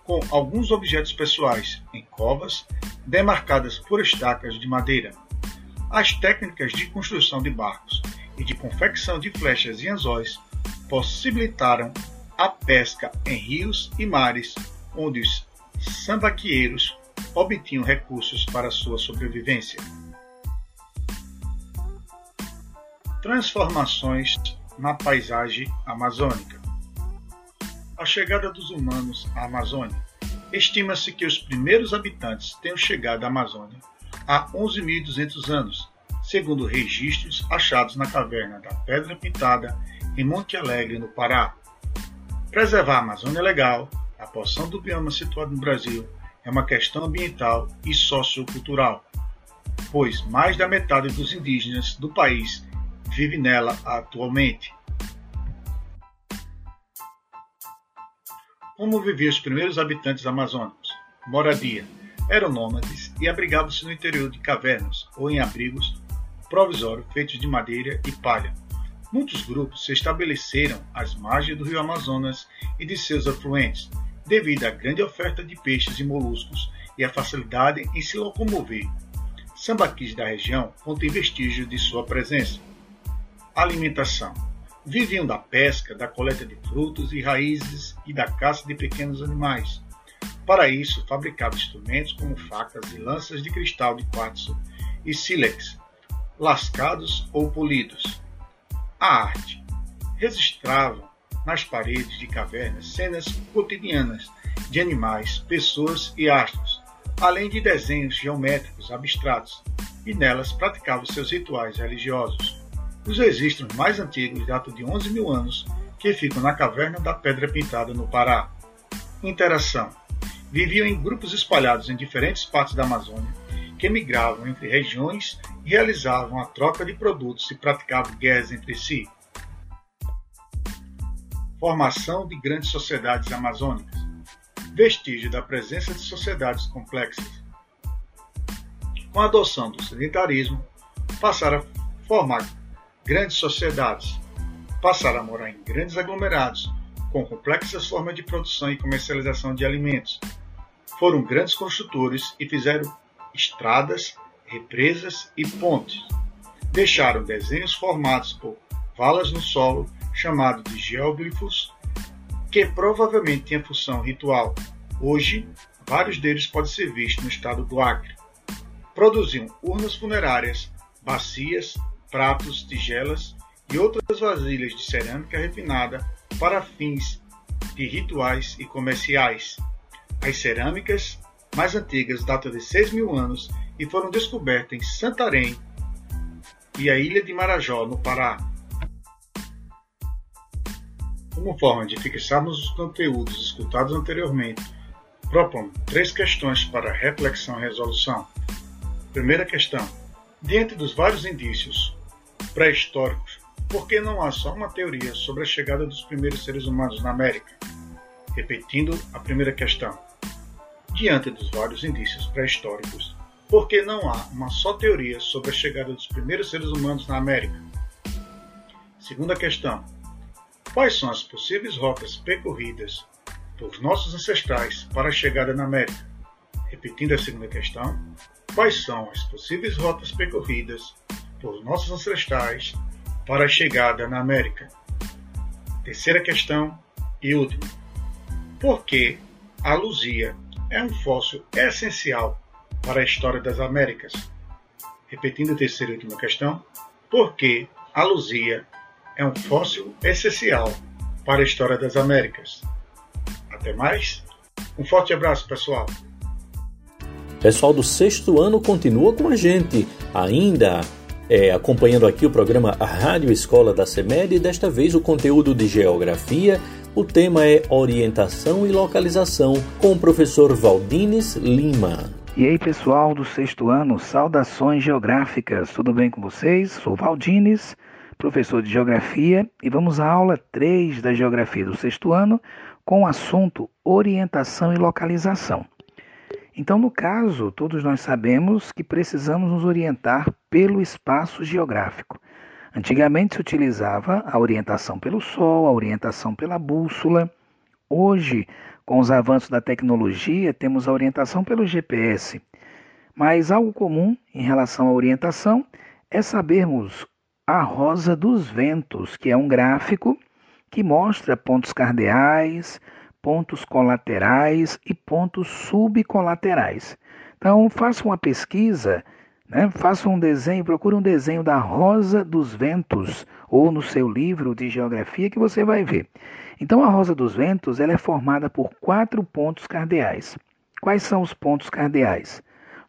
com alguns objetos pessoais em covas demarcadas por estacas de madeira. As técnicas de construção de barcos e de confecção de flechas e anzóis possibilitaram a pesca em rios e mares, onde os sambaqueiros obtinham recursos para sua sobrevivência. Transformações na paisagem amazônica. A chegada dos humanos à Amazônia. Estima-se que os primeiros habitantes tenham chegado à Amazônia há 11.200 anos, segundo registros achados na caverna da Pedra Pintada, em Monte Alegre, no Pará. Preservar a Amazônia é legal, a porção do bioma situado no Brasil, é uma questão ambiental e sociocultural, pois mais da metade dos indígenas do país vive nela atualmente. Como viviam os primeiros habitantes amazônicos? Moradia. Eram nômades e abrigavam-se no interior de cavernas ou em abrigos provisórios feitos de madeira e palha. Muitos grupos se estabeleceram às margens do rio Amazonas e de seus afluentes, devido à grande oferta de peixes e moluscos e à facilidade em se locomover. Sambaquis da região contém vestígios de sua presença. Alimentação. Viviam da pesca, da coleta de frutos e raízes e da caça de pequenos animais. Para isso, fabricavam instrumentos como facas e lanças de cristal de quartzo e sílex, lascados ou polidos. A arte. Registravam nas paredes de cavernas cenas cotidianas de animais, pessoas e astros, além de desenhos geométricos abstratos, e nelas praticavam seus rituais religiosos. Os registros mais antigos datam de 11 mil anos, que ficam na caverna da Pedra Pintada, no Pará. Interação. Viviam em grupos espalhados em diferentes partes da Amazônia, que migravam entre regiões e realizavam a troca de produtos e praticavam guerras entre si. Formação de grandes sociedades amazônicas vestígio da presença de sociedades complexas. Com a adoção do sedentarismo, passaram a formar grandes sociedades, passaram a morar em grandes aglomerados, com complexas formas de produção e comercialização de alimentos. Foram grandes construtores e fizeram estradas, represas e pontes. Deixaram desenhos formados por valas no solo, chamados de geóglifos, que provavelmente tinha função ritual. Hoje, vários deles podem ser vistos no estado do Acre. Produziam urnas funerárias, bacias, pratos, tigelas e outras vasilhas de cerâmica refinada para fins de rituais e comerciais. As cerâmicas mais antigas datam de 6 mil anos e foram descobertas em Santarém e a ilha de Marajó, no Pará, como forma de fixarmos os conteúdos escutados anteriormente, proponho três questões para reflexão e resolução. Primeira questão: diante dos vários indícios pré-históricos, por que não há só uma teoria sobre a chegada dos primeiros seres humanos na América? Repetindo a primeira questão: diante dos vários indícios pré-históricos, por que não há uma só teoria sobre a chegada dos primeiros seres humanos na América? Segunda questão: Quais são as possíveis rotas percorridas por nossos ancestrais para a chegada na América? Repetindo a segunda questão, quais são as possíveis rotas percorridas por nossos ancestrais para a chegada na América? Terceira questão e última. Por que a Luzia é um fóssil essencial para a história das Américas? Repetindo a terceira e última questão, por que a Luzia é um fóssil essencial para a história das Américas. Até mais, um forte abraço, pessoal. Pessoal do sexto ano continua com a gente, ainda é, acompanhando aqui o programa Rádio Escola da CEMED e desta vez o conteúdo de Geografia. O tema é Orientação e Localização, com o professor Valdines Lima. E aí, pessoal do sexto ano, saudações geográficas, tudo bem com vocês? Sou Valdines professor de Geografia, e vamos à aula 3 da Geografia do sexto ano, com o assunto Orientação e Localização. Então, no caso, todos nós sabemos que precisamos nos orientar pelo espaço geográfico. Antigamente se utilizava a orientação pelo Sol, a orientação pela bússola. Hoje, com os avanços da tecnologia, temos a orientação pelo GPS. Mas algo comum em relação à orientação é sabermos a rosa dos ventos, que é um gráfico que mostra pontos cardeais, pontos colaterais e pontos subcolaterais. Então, faça uma pesquisa, né? faça um desenho, procure um desenho da rosa dos ventos ou no seu livro de geografia que você vai ver. Então, a rosa dos ventos ela é formada por quatro pontos cardeais. Quais são os pontos cardeais?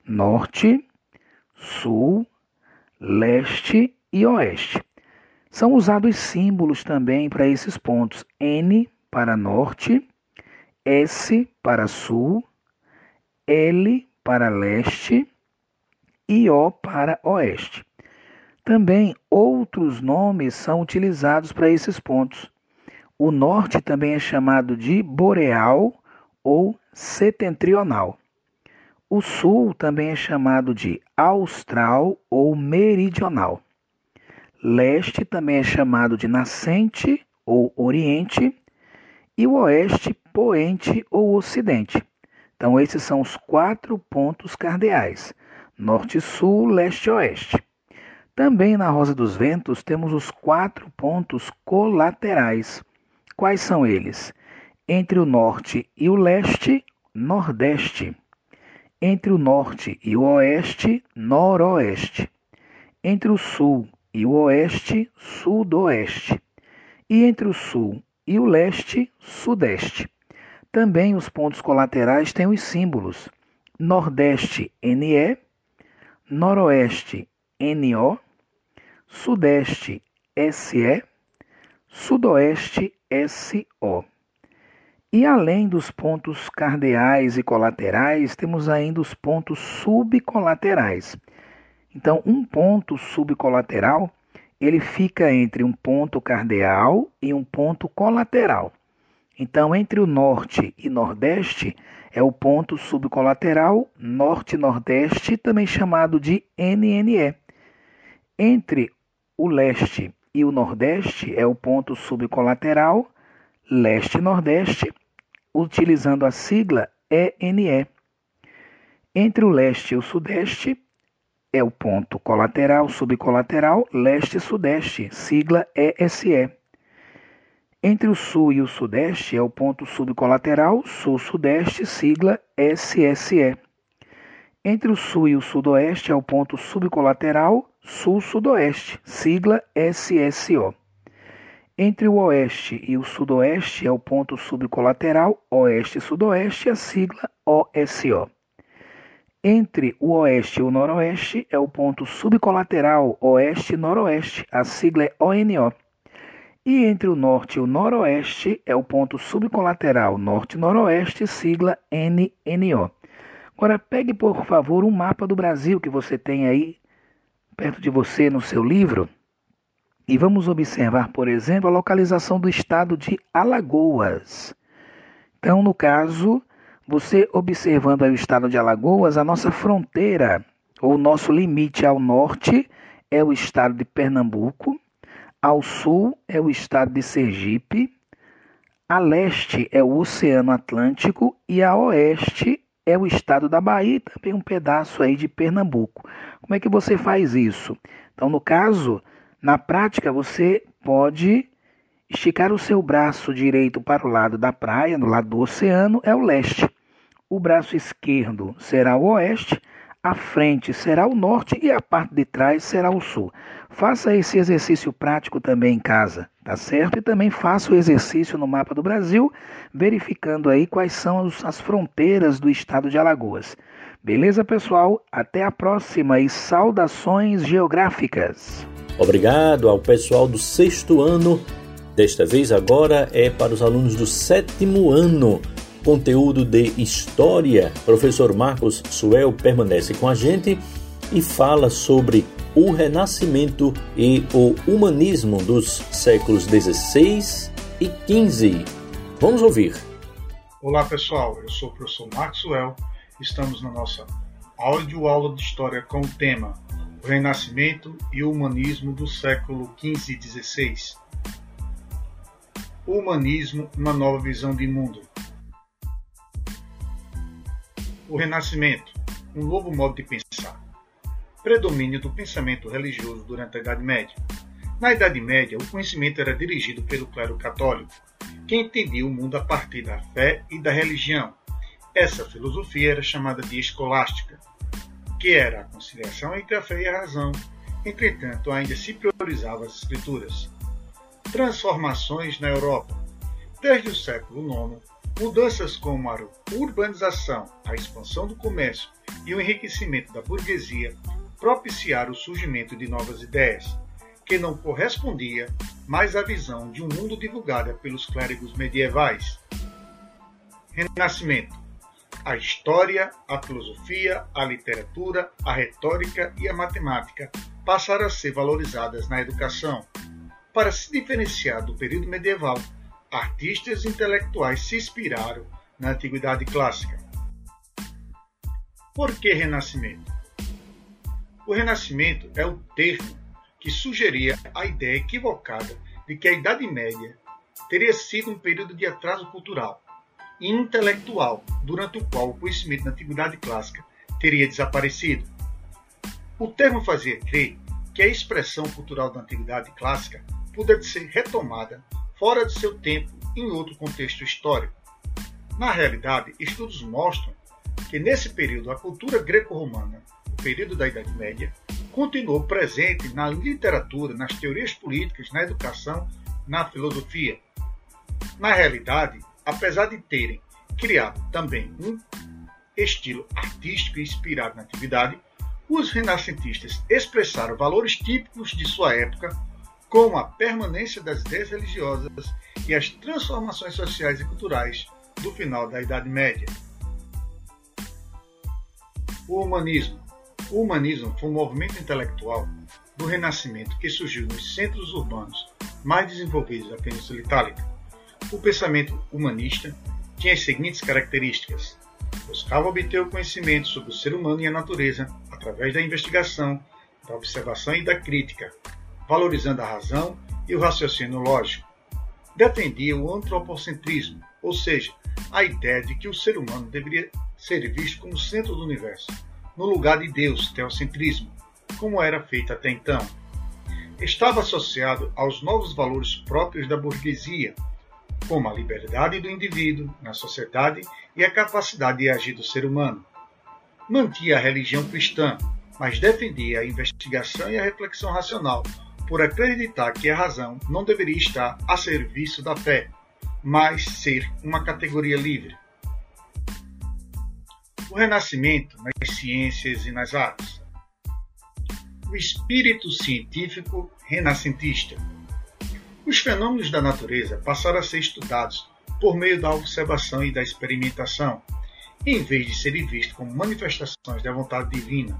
Norte, sul, leste e oeste. São usados símbolos também para esses pontos: N para norte, S para sul, L para leste e O para oeste. Também outros nomes são utilizados para esses pontos. O norte também é chamado de boreal ou setentrional. O sul também é chamado de austral ou meridional. Leste também é chamado de nascente ou oriente e o oeste poente ou ocidente. Então esses são os quatro pontos cardeais: norte, sul, leste, oeste. Também na Rosa dos Ventos temos os quatro pontos colaterais. Quais são eles? Entre o norte e o leste, nordeste entre o norte e o oeste, noroeste, entre o sul e o oeste, sudoeste, e entre o sul e o leste, sudeste. Também os pontos colaterais têm os símbolos Nordeste NE, Noroeste NO, Sudeste SE, Sudoeste SO. E além dos pontos cardeais e colaterais, temos ainda os pontos subcolaterais. Então, um ponto subcolateral, ele fica entre um ponto cardeal e um ponto colateral. Então, entre o norte e nordeste é o ponto subcolateral norte-nordeste, também chamado de NNE. Entre o leste e o nordeste é o ponto subcolateral leste-nordeste, utilizando a sigla ENE. Entre o leste e o sudeste é o ponto colateral, subcolateral, leste-sudeste, sigla ESE. Entre o sul e o sudeste é o ponto subcolateral, sul-sudeste, sigla SSE. Entre o sul e o sudoeste é o ponto subcolateral, sul-sudoeste, sigla SSO. Entre o oeste e o sudoeste é o ponto subcolateral oeste-sudoeste, a sigla OSO. Entre o oeste e o noroeste é o ponto subcolateral oeste-noroeste, a sigla é ONO. E entre o norte e o noroeste é o ponto subcolateral norte-noroeste, sigla NNO. Agora pegue, por favor, um mapa do Brasil que você tem aí perto de você no seu livro e vamos observar, por exemplo, a localização do estado de Alagoas. Então, no caso, você observando o estado de Alagoas, a nossa fronteira, ou nosso limite ao norte é o estado de Pernambuco, ao sul é o estado de Sergipe, a leste é o Oceano Atlântico e a oeste é o estado da Bahia e também um pedaço aí de Pernambuco. Como é que você faz isso? Então, no caso, na prática, você pode esticar o seu braço direito para o lado da praia, no lado do oceano, é o leste. O braço esquerdo será o oeste, a frente será o norte e a parte de trás será o sul. Faça esse exercício prático também em casa, tá certo? E também faça o exercício no mapa do Brasil, verificando aí quais são as fronteiras do estado de Alagoas. Beleza, pessoal? Até a próxima e saudações geográficas! Obrigado ao pessoal do sexto ano. Desta vez agora é para os alunos do sétimo ano. Conteúdo de História. Professor Marcos Suel permanece com a gente e fala sobre o Renascimento e o humanismo dos séculos XVI e XV. Vamos ouvir. Olá pessoal, eu sou o professor Marcos Suel. Estamos na nossa aula de História com o tema o Renascimento e o Humanismo do século XV e XVI. O humanismo, uma nova visão de mundo. O Renascimento, um novo modo de pensar. Predomínio do pensamento religioso durante a Idade Média. Na Idade Média, o conhecimento era dirigido pelo clero católico, que entendia o mundo a partir da fé e da religião. Essa filosofia era chamada de escolástica que era a conciliação entre a fé e a razão. Entretanto, ainda se priorizava as escrituras. Transformações na Europa. Desde o século IX, mudanças como a urbanização, a expansão do comércio e o enriquecimento da burguesia propiciaram o surgimento de novas ideias, que não correspondia mais à visão de um mundo divulgada pelos clérigos medievais. Renascimento a história, a filosofia, a literatura, a retórica e a matemática passaram a ser valorizadas na educação. Para se diferenciar do período medieval, artistas intelectuais se inspiraram na Antiguidade Clássica. Por que Renascimento? O Renascimento é o termo que sugeria a ideia equivocada de que a Idade Média teria sido um período de atraso cultural e intelectual, durante o qual o conhecimento da Antiguidade Clássica teria desaparecido. O termo fazia crer que a expressão cultural da Antiguidade Clássica pudesse ser retomada fora de seu tempo em outro contexto histórico. Na realidade, estudos mostram que nesse período a cultura greco-romana, o período da Idade Média, continuou presente na literatura, nas teorias políticas, na educação, na filosofia. Na realidade, apesar de terem criado também um estilo artístico inspirado na atividade, os renascentistas expressaram valores típicos de sua época como a permanência das ideias religiosas e as transformações sociais e culturais do final da Idade Média. O humanismo. O humanismo foi um movimento intelectual do Renascimento que surgiu nos centros urbanos mais desenvolvidos da Península Itálica. O pensamento humanista tinha as seguintes características: buscava obter o conhecimento sobre o ser humano e a natureza através da investigação, da observação e da crítica, valorizando a razão e o raciocínio lógico. Defendia o antropocentrismo, ou seja, a ideia de que o ser humano deveria ser visto como centro do universo, no lugar de Deus, teocentrismo, como era feito até então. Estava associado aos novos valores próprios da burguesia, como a liberdade do indivíduo na sociedade e a capacidade de agir do ser humano. Mantia a religião cristã, mas defendia a investigação e a reflexão racional, por acreditar que a razão não deveria estar a serviço da fé, mas ser uma categoria livre. O renascimento nas ciências e nas artes. O espírito científico renascentista. Os fenômenos da natureza passaram a ser estudados por meio da observação e da experimentação, em vez de serem vistos como manifestações da vontade divina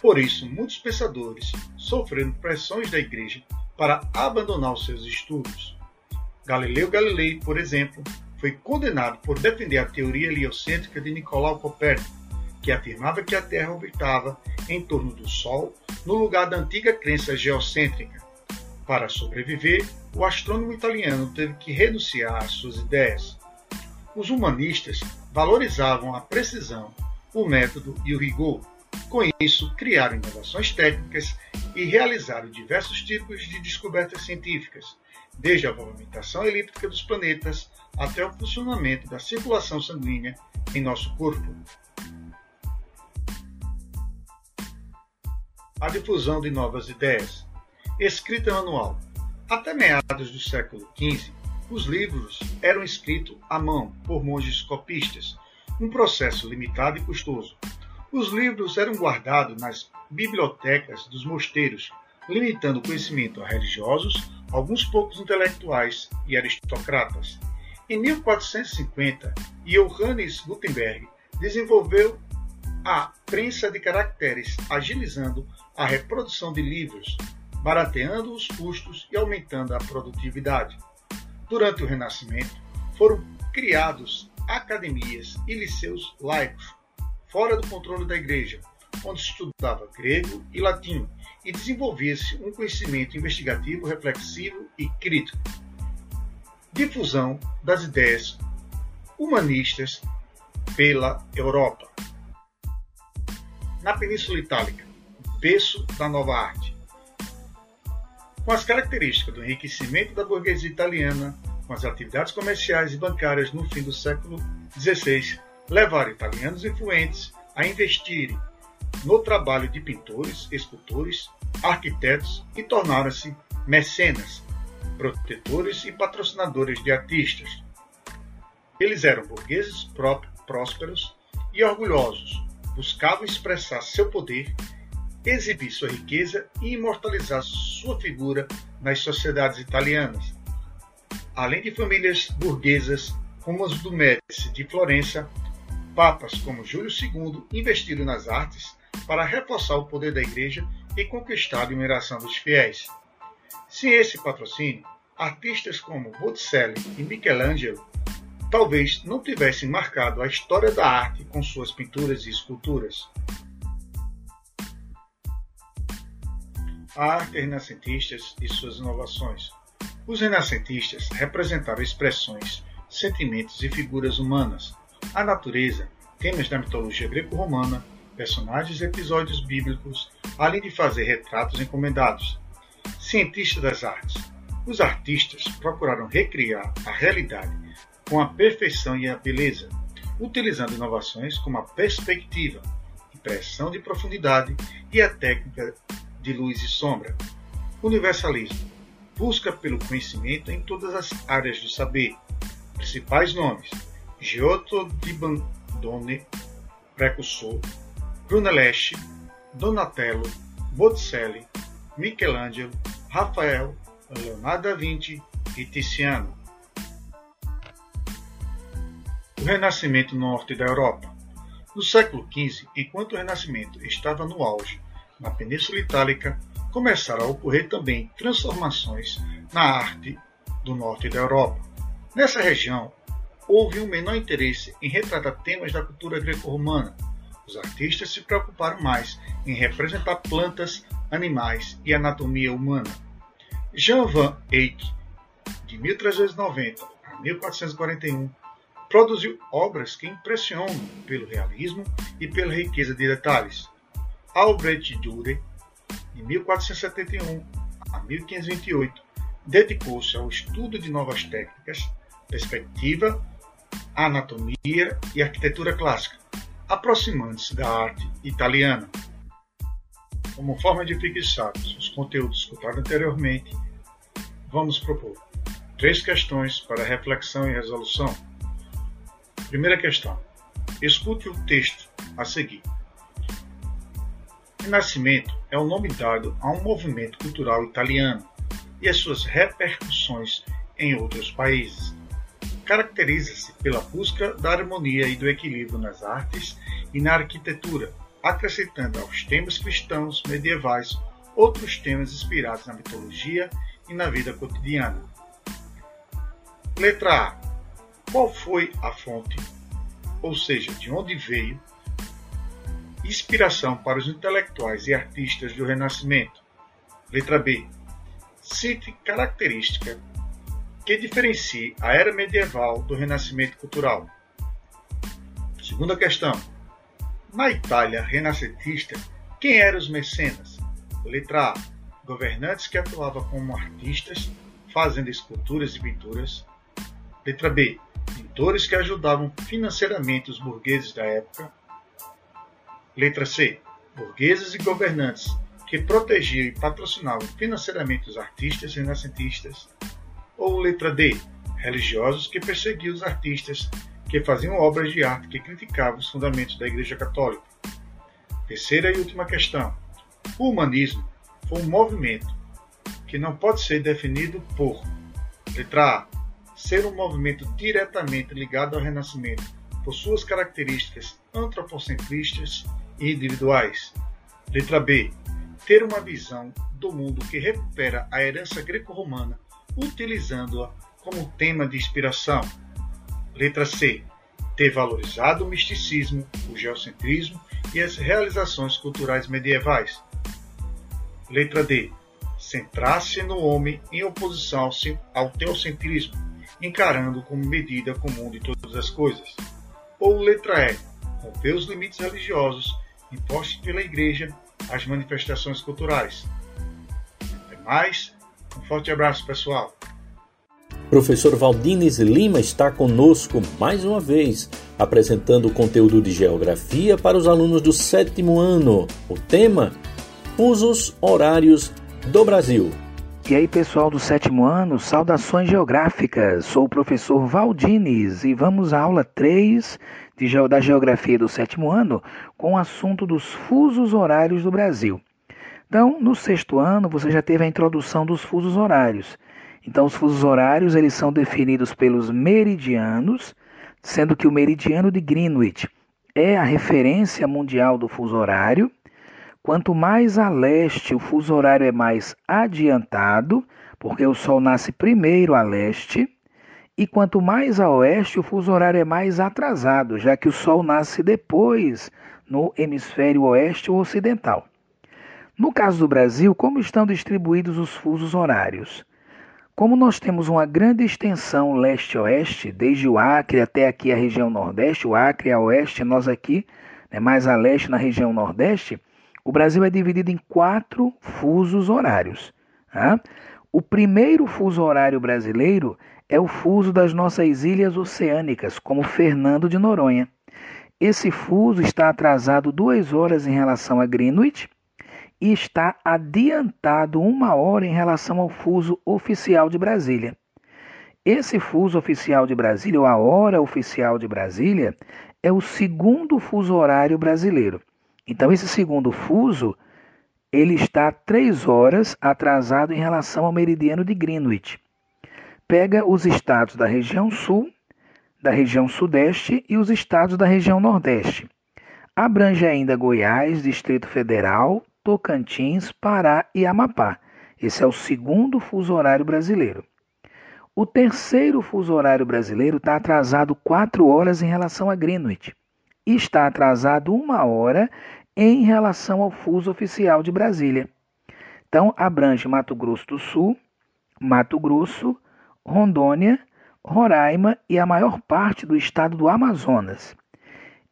por isso, muitos pensadores sofreram pressões da Igreja para abandonar os seus estudos. Galileu Galilei, por exemplo, foi condenado por defender a teoria heliocêntrica de Nicolau Copérnico, que afirmava que a Terra orbitava em torno do Sol, no lugar da antiga crença geocêntrica. Para sobreviver, o astrônomo italiano teve que renunciar às suas ideias. Os humanistas valorizavam a precisão, o método e o rigor, com isso, criaram inovações técnicas e realizaram diversos tipos de descobertas científicas, desde a movimentação elíptica dos planetas até o funcionamento da circulação sanguínea em nosso corpo. A difusão de novas ideias. Escrita manual. Até meados do século XV, os livros eram escritos à mão por monges copistas, um processo limitado e custoso, os livros eram guardados nas bibliotecas dos mosteiros, limitando o conhecimento a religiosos, alguns poucos intelectuais e aristocratas. Em 1450, Johannes Gutenberg desenvolveu a prensa de caracteres, agilizando a reprodução de livros, barateando os custos e aumentando a produtividade. Durante o Renascimento, foram criados academias e liceus laicos, fora do controle da Igreja, onde estudava grego e latim e desenvolvia-se um conhecimento investigativo, reflexivo e crítico. Difusão das ideias humanistas pela Europa. Na Península Itálica, berço da nova arte. Com as características do enriquecimento da burguesia italiana, com as atividades comerciais e bancárias no fim do século XVI, levaram italianos influentes a investirem no trabalho de pintores, escultores, arquitetos e tornaram-se mecenas, protetores e patrocinadores de artistas. Eles eram burgueses prósperos e orgulhosos, buscavam expressar seu poder, exibir sua riqueza e imortalizar sua figura nas sociedades italianas. Além de famílias burguesas como as do Médici de Florença, papas como Júlio II investiram nas artes para reforçar o poder da Igreja e conquistar a admiração dos fiéis. Sem esse patrocínio, artistas como Botticelli e Michelangelo talvez não tivessem marcado a história da arte com suas pinturas e esculturas. A arte renascentistas e suas inovações. Os renascentistas representaram expressões, sentimentos e figuras humanas, a natureza, temas da mitologia greco-romana, personagens e episódios bíblicos, além de fazer retratos encomendados. Cientistas das artes. Os artistas procuraram recriar a realidade com a perfeição e a beleza, utilizando inovações como a perspectiva, impressão de profundidade e a técnica de luz e sombra. Universalismo busca pelo conhecimento em todas as áreas do saber. Principais nomes: Giotto di Bandone, precursor, Brunelleschi, Donatello, Botticelli, Michelangelo, Rafael, Leonardo da Vinci e Tiziano. O Renascimento no norte da Europa. No século XV, enquanto o Renascimento estava no auge na Península Itálica, começaram a ocorrer também transformações na arte do norte da Europa. Nessa região, houve um menor interesse em retratar temas da cultura greco-romana. Os artistas se preocuparam mais em representar plantas, animais e anatomia humana. Jean van Eyck, de 1390 a 1441, produziu obras que impressionam pelo realismo e pela riqueza de detalhes. Albrecht Dürer, de 1471 a 1528, dedicou-se ao estudo de novas técnicas, perspectiva, anatomia e arquitetura clássica, aproximando-se da arte italiana. Como forma de fixar os conteúdos escutados anteriormente, vamos propor três questões para reflexão e resolução. Primeira questão. Escute o texto a seguir. Renascimento é o nome dado a um movimento cultural italiano e as suas repercussões em outros países. Caracteriza-se pela busca da harmonia e do equilíbrio nas artes e na arquitetura, acrescentando aos temas cristãos medievais outros temas inspirados na mitologia e na vida cotidiana. Letra A. Qual foi a fonte, ou seja, de onde veio inspiração para os intelectuais e artistas do Renascimento. Letra B. Cite característica que diferencie a era medieval do Renascimento cultural. Segunda questão. Na Itália renascentista, quem eram os mecenas? Letra A. Governantes que atuavam como artistas, fazendo esculturas e pinturas. Letra B. Pintores que ajudavam financeiramente os burgueses da época. Letra C. Burgueses e governantes que protegiam e patrocinavam financeiramente os artistas renascentistas. Ou letra D. Religiosos que perseguiam os artistas que faziam obras de arte que criticavam os fundamentos da Igreja Católica. Terceira e última questão. O humanismo foi um movimento que não pode ser definido por letra A. Ser um movimento diretamente ligado ao Renascimento por suas características antropocentristas e individuais. Letra B. Ter uma visão do mundo que recupera a herança greco-romana, utilizando-a como tema de inspiração. Letra C. Ter valorizado o misticismo, o geocentrismo e as realizações culturais medievais. Letra D. Centrar-se no homem em oposição ao teocentrismo, encarando como medida comum de todas as coisas. Ou letra E. Romper os limites religiosos impostos pela Igreja às manifestações culturais. Até mais, um forte abraço, pessoal. Professor Valdines Lima está conosco mais uma vez, apresentando o conteúdo de Geografia para os alunos do sétimo ano. O tema: Usos Horários do Brasil. E aí, pessoal do sétimo ano, saudações geográficas. Sou o professor Valdines e vamos à aula 3 de, da Geografia do sétimo ano com o assunto dos fusos horários do Brasil. Então, no sexto ano, você já teve a introdução dos fusos horários. Então, os fusos horários eles são definidos pelos meridianos, sendo que o meridiano de Greenwich é a referência mundial do fuso horário Quanto mais a leste o fuso horário é mais adiantado, porque o Sol nasce primeiro a leste e quanto mais a oeste, o fuso horário é mais atrasado, já que o Sol nasce depois no hemisfério oeste ou ocidental. No caso do Brasil, como estão distribuídos os fusos horários? Como nós temos uma grande extensão leste-oeste, desde o Acre até aqui a região nordeste, o Acre a oeste, nós aqui, né, mais a leste na região nordeste, o Brasil é dividido em quatro fusos horários. Tá? O primeiro fuso horário brasileiro é o fuso das nossas ilhas oceânicas, como Fernando de Noronha. Esse fuso está atrasado duas horas em relação a Greenwich e está adiantado uma hora em relação ao fuso oficial de Brasília. Esse fuso oficial de Brasília, ou a hora oficial de Brasília, é o segundo fuso horário brasileiro. Então, esse segundo fuso ele está três horas atrasado em relação ao meridiano de Greenwich. Pega os estados da região sul, da região sudeste e os estados da região nordeste. Abrange ainda Goiás, Distrito Federal, Tocantins, Pará e Amapá. Esse é o segundo fuso horário brasileiro. O terceiro fuso horário brasileiro está atrasado quatro horas em relação a Greenwich e está atrasado uma hora em relação ao fuso oficial de Brasília. Então, abrange Mato Grosso do Sul, Mato Grosso, Rondônia, Roraima e a maior parte do estado do Amazonas.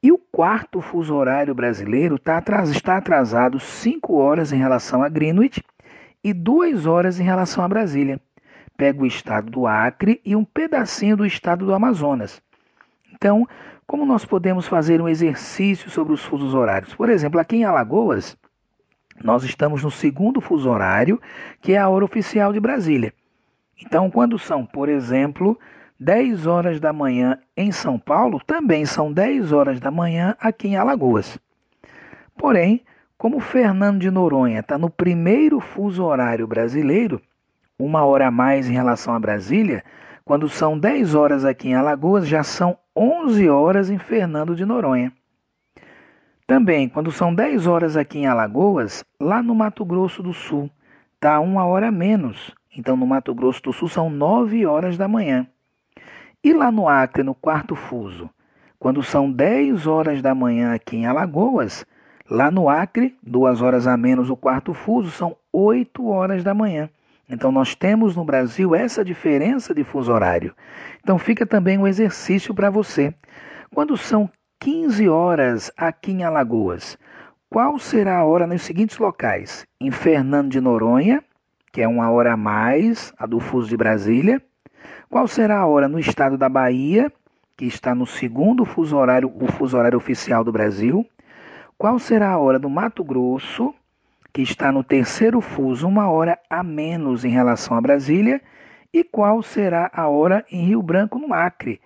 E o quarto fuso horário brasileiro tá está atrasado 5 horas em relação a Greenwich e 2 horas em relação a Brasília. Pega o estado do Acre e um pedacinho do estado do Amazonas. Então, como nós podemos fazer um exercício sobre os fusos horários? Por exemplo, aqui em Alagoas, nós estamos no segundo fuso horário, que é a hora oficial de Brasília. Então, quando são, por exemplo, 10 horas da manhã em São Paulo, também são 10 horas da manhã aqui em Alagoas. Porém, como Fernando de Noronha está no primeiro fuso horário brasileiro, uma hora a mais em relação a Brasília, quando são 10 horas aqui em Alagoas, já são 11 horas em Fernando de Noronha. Também, quando são 10 horas aqui em Alagoas, lá no Mato Grosso do Sul, está uma hora menos. Então, no Mato Grosso do Sul, são 9 horas da manhã. E lá no Acre, no quarto fuso, quando são 10 horas da manhã aqui em Alagoas, lá no Acre, duas horas a menos o quarto fuso, são 8 horas da manhã. Então nós temos no Brasil essa diferença de fuso horário. Então fica também um exercício para você. Quando são 15 horas aqui em Alagoas, qual será a hora nos seguintes locais? Em Fernando de Noronha, que é uma hora a mais, a do fuso de Brasília, qual será a hora no estado da Bahia, que está no segundo fuso horário, o fuso horário oficial do Brasil? Qual será a hora do Mato Grosso, que está no terceiro fuso, uma hora a menos em relação a Brasília? E qual será a hora em Rio Branco, no Acre,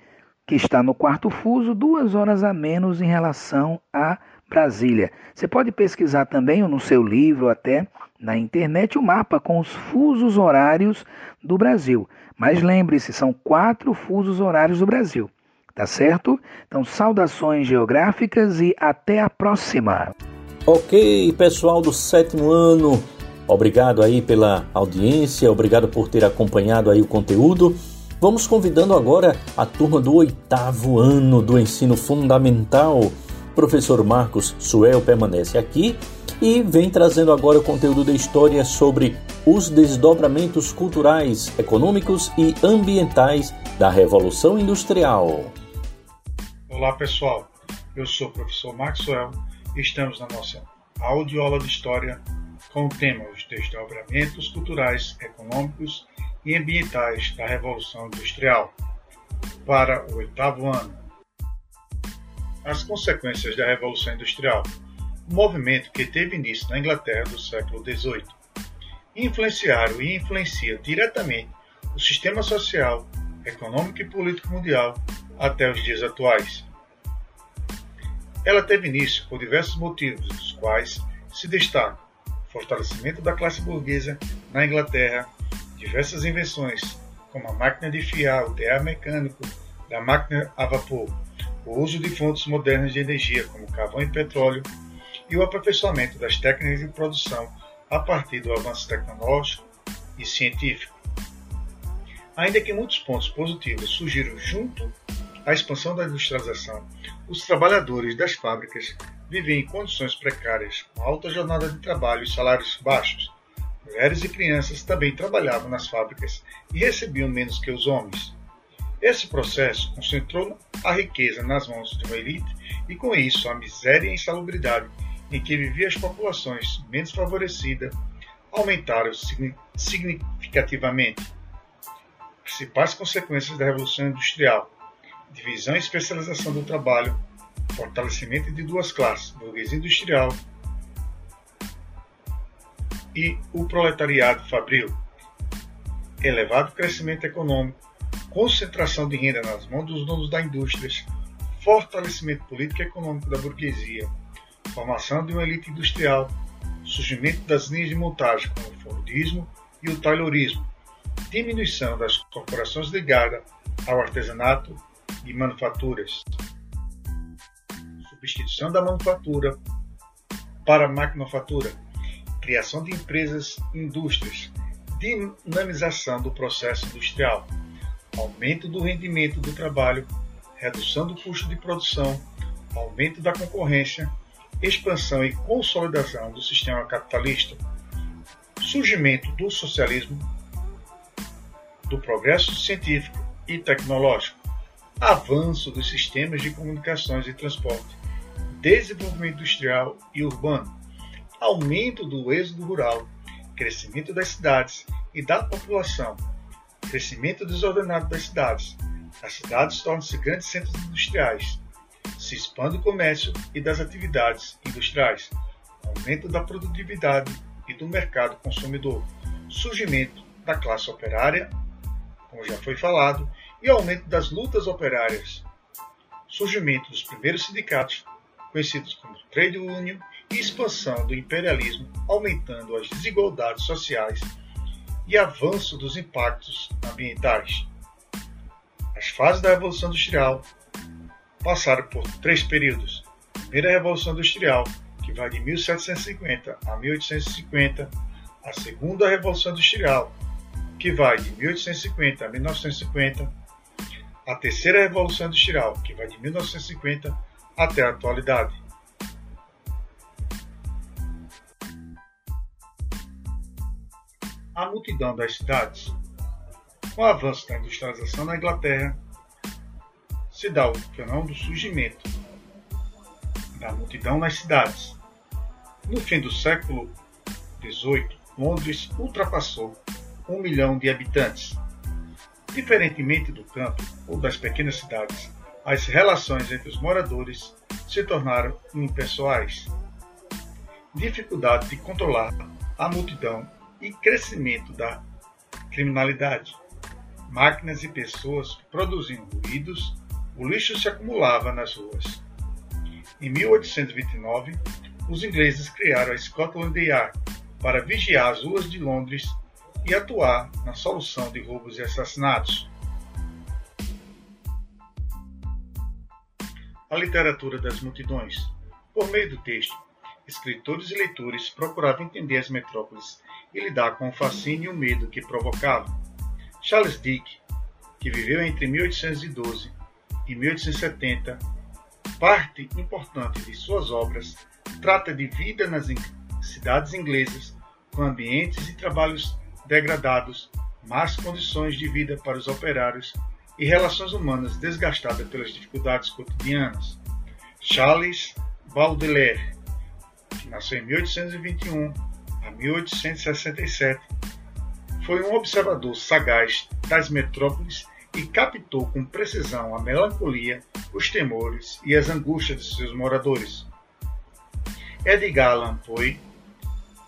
que está no quarto fuso, duas horas a menos em relação a Brasília? Você pode pesquisar também, no seu livro até, na internet, o mapa com os fusos horários do Brasil. Mas lembre-se, são quatro fusos horários do Brasil. Tá certo? Então, saudações geográficas e até a próxima. Ok, pessoal do sétimo ano, obrigado aí pela audiência, obrigado por ter acompanhado aí o conteúdo. Vamos convidando agora a turma do oitavo ano do ensino fundamental. Professor Marcos Suel permanece aqui e vem trazendo agora o conteúdo da história sobre os desdobramentos culturais, econômicos e ambientais da Revolução Industrial. Olá pessoal, eu sou o professor Maxwell e estamos na nossa audioaula de História com o tema Os desdobramentos culturais, econômicos e ambientais da Revolução Industrial para o oitavo ano. As consequências da Revolução Industrial movimento que teve início na Inglaterra do século XVIII. Influenciaram e influencia diretamente o sistema social, econômico e político mundial até os dias atuais. Ela teve início por diversos motivos, dos quais se destacam o fortalecimento da classe burguesa na Inglaterra, diversas invenções, como a máquina de fiar, o tear mecânico, da máquina a vapor, o uso de fontes modernas de energia, como carvão e petróleo, e o aperfeiçoamento das técnicas de produção a partir do avanço tecnológico e científico. Ainda que muitos pontos positivos surgiram junto à expansão da industrialização, os trabalhadores das fábricas viviam em condições precárias, com alta jornada de trabalho e salários baixos. Mulheres e crianças também trabalhavam nas fábricas e recebiam menos que os homens. Esse processo concentrou a riqueza nas mãos de uma elite e, com isso, a miséria e a insalubridade em que viviam as populações menos favorecidas aumentaram significativamente. Principais consequências da Revolução Industrial: divisão e especialização do trabalho, fortalecimento de duas classes, burguesia industrial e o proletariado fabril, elevado crescimento econômico, concentração de renda nas mãos dos donos da indústria, fortalecimento político e econômico da burguesia, formação de uma elite industrial, surgimento das linhas de montagem como o Fordismo e o Taylorismo, diminuição das corporações ligadas ao artesanato e manufaturas, substituição da manufatura para a maquinofatura, criação de empresas e indústrias, dinamização do processo industrial, aumento do rendimento do trabalho, redução do custo de produção, aumento da concorrência, expansão e consolidação do sistema capitalista, surgimento do socialismo, do progresso científico e tecnológico, avanço dos sistemas de comunicações e transporte, desenvolvimento industrial e urbano, aumento do êxodo rural, crescimento das cidades e da população, crescimento desordenado das cidades. As cidades tornam-se grandes centros industriais. Se expande o comércio e das atividades industriais. Aumento da produtividade e do mercado consumidor. Surgimento da classe operária, como já foi falado, e aumento das lutas operárias. Surgimento dos primeiros sindicatos, conhecidos como trade union, e expansão do imperialismo, aumentando as desigualdades sociais e avanço dos impactos ambientais. As fases da Revolução Industrial passaram por três períodos. A primeira Revolução Industrial, que vai de 1750 a 1850, a segunda Revolução Industrial, que vai de 1850 a 1950, a terceira Revolução Industrial, que vai de 1950 até a atualidade. a multidão das cidades. Com o avanço da industrialização na Inglaterra, se dá o fenômeno do surgimento da multidão nas cidades. No fim do século XVIII, Londres ultrapassou um milhão de habitantes. Diferentemente do campo ou das pequenas cidades, as relações entre os moradores se tornaram impessoais. Dificuldade de controlar a multidão e crescimento da criminalidade. Máquinas e pessoas produziam ruídos, o lixo se acumulava nas ruas. Em 1829, os ingleses criaram a Scotland Yard para vigiar as ruas de Londres e atuar na solução de roubos e assassinatos. A literatura das multidões. Por meio do texto, escritores e leitores procuravam entender as metrópoles e lidar com o fascínio e o medo que provocava. Charles Dick, que viveu entre 1812 e 1870, parte importante de suas obras trata de vida nas cidades inglesas com ambientes e trabalhos degradados, más condições de vida para os operários e relações humanas desgastadas pelas dificuldades cotidianas. Charles Baudelaire, que nasceu em 1821 a 1867, foi um observador sagaz das metrópoles e captou com precisão a melancolia, os temores e as angústias de seus moradores. Edgar Allan Poe,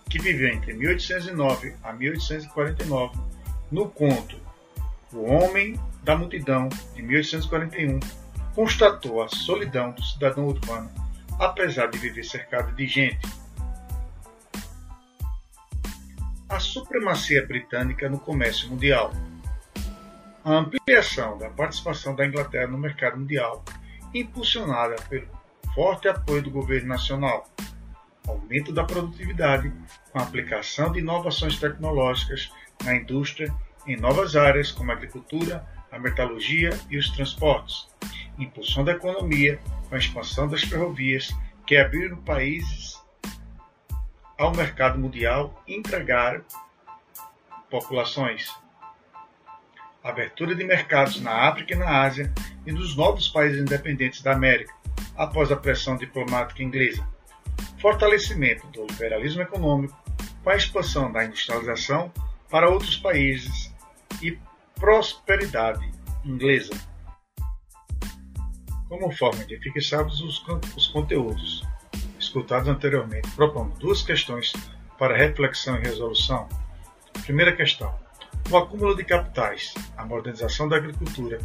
que viveu entre 1809 a 1849, no conto O Homem da Multidão, de 1841, constatou a solidão do cidadão urbano, apesar de viver cercado de gente a supremacia britânica no comércio mundial. A ampliação da participação da Inglaterra no mercado mundial, impulsionada pelo forte apoio do governo nacional, aumento da produtividade com a aplicação de inovações tecnológicas na indústria em novas áreas como a agricultura, a metalurgia e os transportes, impulsando a economia com a expansão das ferrovias que abriram países ao mercado mundial e entregaram populações. Abertura de mercados na África e na Ásia e nos novos países independentes da América, após a pressão diplomática inglesa. Fortalecimento do liberalismo econômico com a expansão da industrialização para outros países e prosperidade inglesa. Como forma de fixarmos os, os conteúdos escutados anteriormente, proponho duas questões para reflexão e resolução. Primeira questão: o acúmulo de capitais, a modernização da agricultura,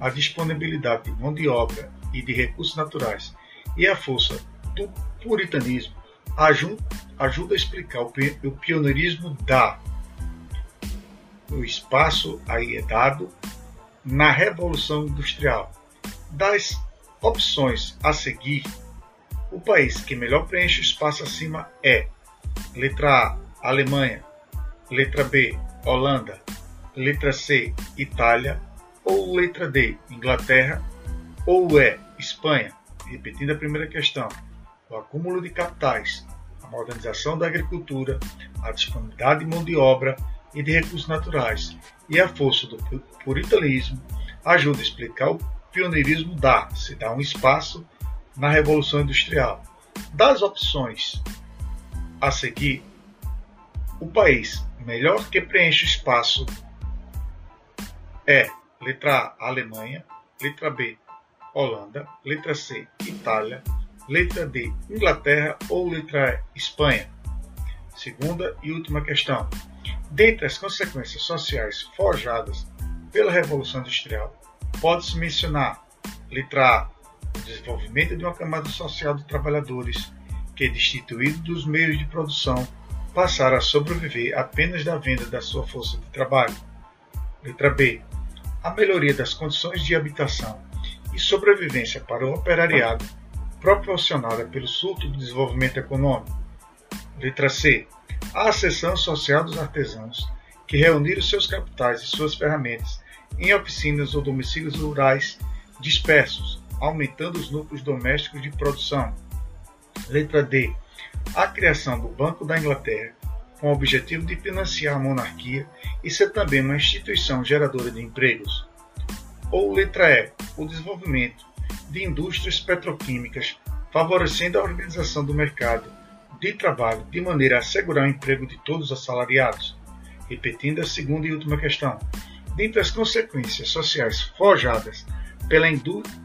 a disponibilidade de mão de obra e de recursos naturais e a força do puritanismo ajuda a explicar o pioneirismo da o espaço aí é dado na Revolução Industrial. Das opções a seguir, o país que melhor preenche o espaço acima é letra A, Alemanha, letra B, Holanda, letra C, Itália, ou letra D, Inglaterra, ou E, Espanha. Repetindo a primeira questão, o acúmulo de capitais, a modernização da agricultura, a disponibilidade de mão de obra e de recursos naturais e a força do puritanismo ajuda a explicar o pioneirismo da se dá um espaço na Revolução Industrial. Das opções a seguir, o país melhor que preenche o espaço é letra A, Alemanha, letra B, Holanda, letra C, Itália, letra D, Inglaterra ou letra E, Espanha. Segunda e última questão. Dentre as consequências sociais forjadas pela Revolução Industrial, pode-se mencionar, letra A, o desenvolvimento de uma camada social de trabalhadores que, destituídos dos meios de produção, passaram a sobreviver apenas da venda da sua força de trabalho. Letra B, a melhoria das condições de habitação e sobrevivência para o operariado proporcionada pelo surto do desenvolvimento econômico. Letra C, a Associação Social dos Artesãos, que reuniram seus capitais e suas ferramentas em oficinas ou domicílios rurais dispersos, aumentando os núcleos domésticos de produção. Letra D. A criação do Banco da Inglaterra, com o objetivo de financiar a monarquia e ser também uma instituição geradora de empregos. Ou letra E. O desenvolvimento de indústrias petroquímicas, favorecendo a organização do mercado de trabalho de maneira a assegurar o emprego de todos os assalariados. Repetindo a segunda e última questão. Dentre as consequências sociais forjadas pela,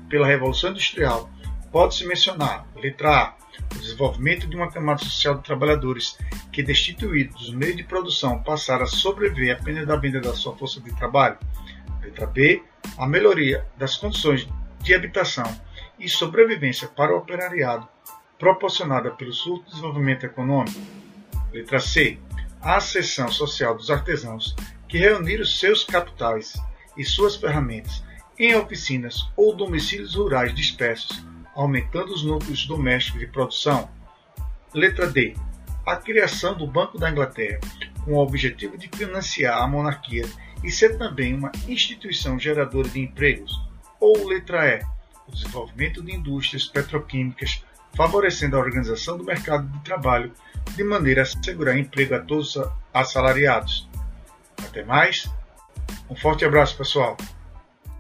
pela Revolução Industrial, pode-se mencionar, letra A, o desenvolvimento de uma camada social de trabalhadores que, destituídos dos meios de produção, passaram a sobreviver apenas da venda da sua força de trabalho. Letra B, a melhoria das condições de habitação e sobrevivência para o operariado proporcionada pelo subdesenvolvimento econômico. Letra C. A ascensão social dos artesãos que reuniram seus capitais e suas ferramentas em oficinas ou domicílios rurais dispersos, aumentando os núcleos domésticos de produção. Letra D. A criação do Banco da Inglaterra, com o objetivo de financiar a monarquia e ser também uma instituição geradora de empregos. Ou letra E. O desenvolvimento de indústrias petroquímicas favorecendo a organização do mercado de trabalho de maneira a assegurar emprego a todos os assalariados. Até mais, um forte abraço, pessoal.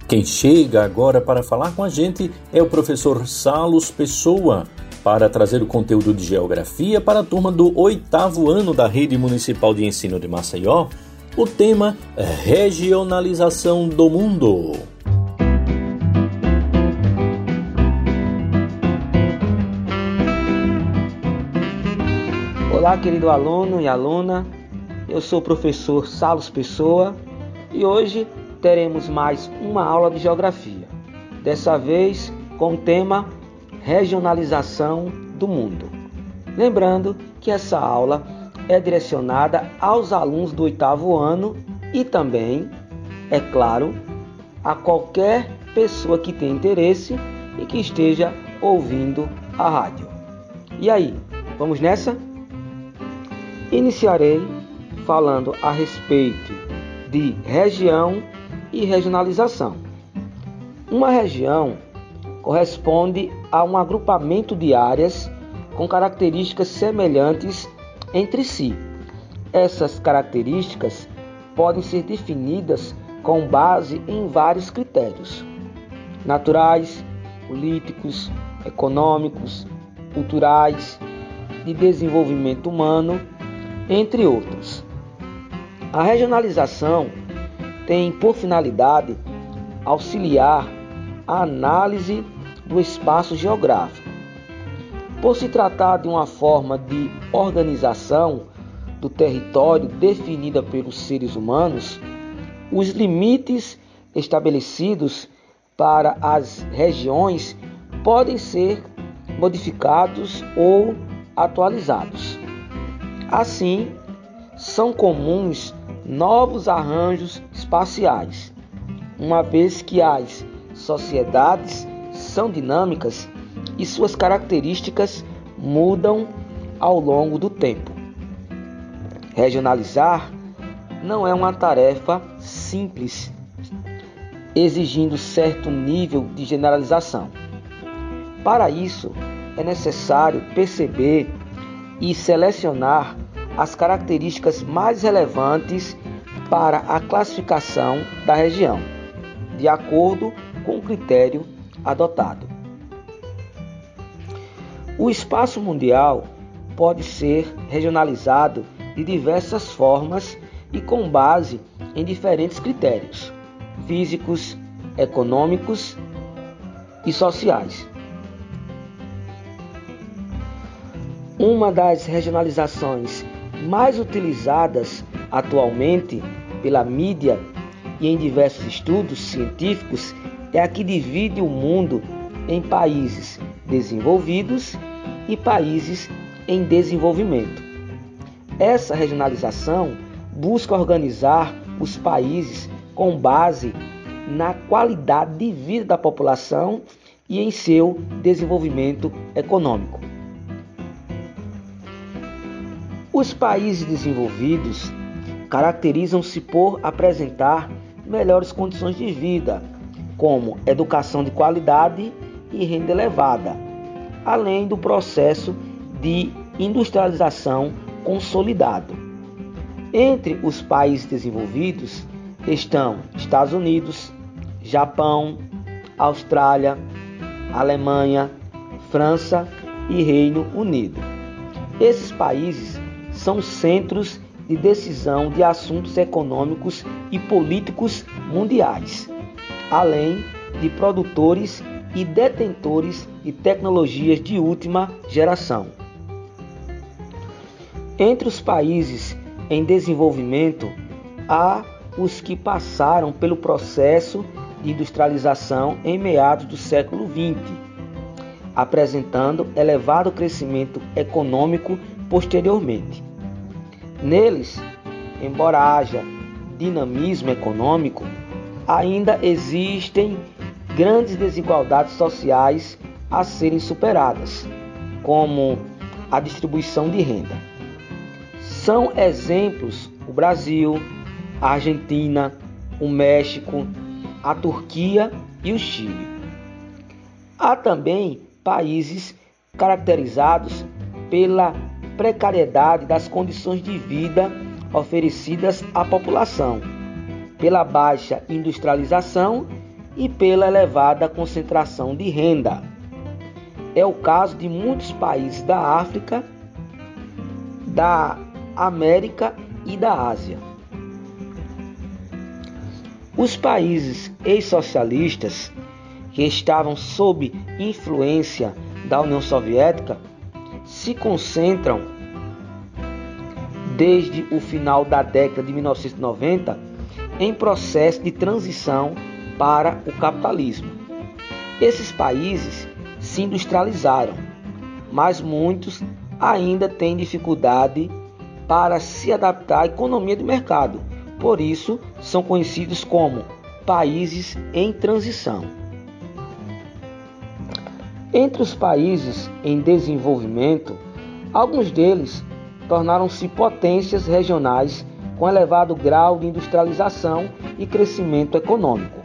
Quem chega agora para falar com a gente é o professor Salos Pessoa, para trazer o conteúdo de geografia para a turma do oitavo ano da Rede Municipal de Ensino de Maceió. O tema Regionalização do Mundo. Olá, querido aluno e aluna. Eu sou o professor Salos Pessoa e hoje teremos mais uma aula de geografia. Dessa vez com o tema Regionalização do Mundo. Lembrando que essa aula é direcionada aos alunos do oitavo ano e também, é claro, a qualquer pessoa que tenha interesse e que esteja ouvindo a rádio. E aí, vamos nessa? Iniciarei falando a respeito de região e regionalização. Uma região corresponde a um agrupamento de áreas com características semelhantes entre si. Essas características podem ser definidas com base em vários critérios: naturais, políticos, econômicos, culturais, de desenvolvimento humano, entre outros. A regionalização tem por finalidade auxiliar a análise do espaço geográfico. Por se tratar de uma forma de organização do território definida pelos seres humanos, os limites estabelecidos para as regiões podem ser modificados ou atualizados. Assim, são comuns novos arranjos espaciais, uma vez que as sociedades são dinâmicas e suas características mudam ao longo do tempo. Regionalizar não é uma tarefa simples, exigindo certo nível de generalização. Para isso, é necessário perceber e selecionar as características mais relevantes para a classificação da região, de acordo com o critério adotado. O espaço mundial pode ser regionalizado de diversas formas e com base em diferentes critérios físicos, econômicos e sociais. Uma das regionalizações mais utilizadas atualmente pela mídia e em diversos estudos científicos é a que divide o mundo em países desenvolvidos e países em desenvolvimento. Essa regionalização busca organizar os países com base na qualidade de vida da população e em seu desenvolvimento econômico. Os países desenvolvidos caracterizam-se por apresentar melhores condições de vida, como educação de qualidade e renda elevada, além do processo de industrialização consolidado. Entre os países desenvolvidos estão Estados Unidos, Japão, Austrália, Alemanha, França e Reino Unido. Esses países são centros de decisão de assuntos econômicos e políticos mundiais, além de produtores e detentores de tecnologias de última geração. Entre os países em desenvolvimento, há os que passaram pelo processo de industrialização em meados do século XX, apresentando elevado crescimento econômico posteriormente. Neles, embora haja dinamismo econômico, ainda existem grandes desigualdades sociais a serem superadas, como a distribuição de renda. São exemplos o Brasil, a Argentina, o México, a Turquia e o Chile. Há também países caracterizados pela precariedade das condições de vida oferecidas à população, pela baixa industrialização e pela elevada concentração de renda. É o caso de muitos países da África, da América e da Ásia. Os países ex-socialistas que estavam sob influência da União Soviética se concentram desde o final da década de 1990 em processo de transição para o capitalismo. Esses países se industrializaram, mas muitos ainda têm dificuldade para se adaptar à economia de mercado. Por isso, são conhecidos como países em transição. Entre os países em desenvolvimento, alguns deles tornaram-se potências regionais com elevado grau de industrialização e crescimento econômico,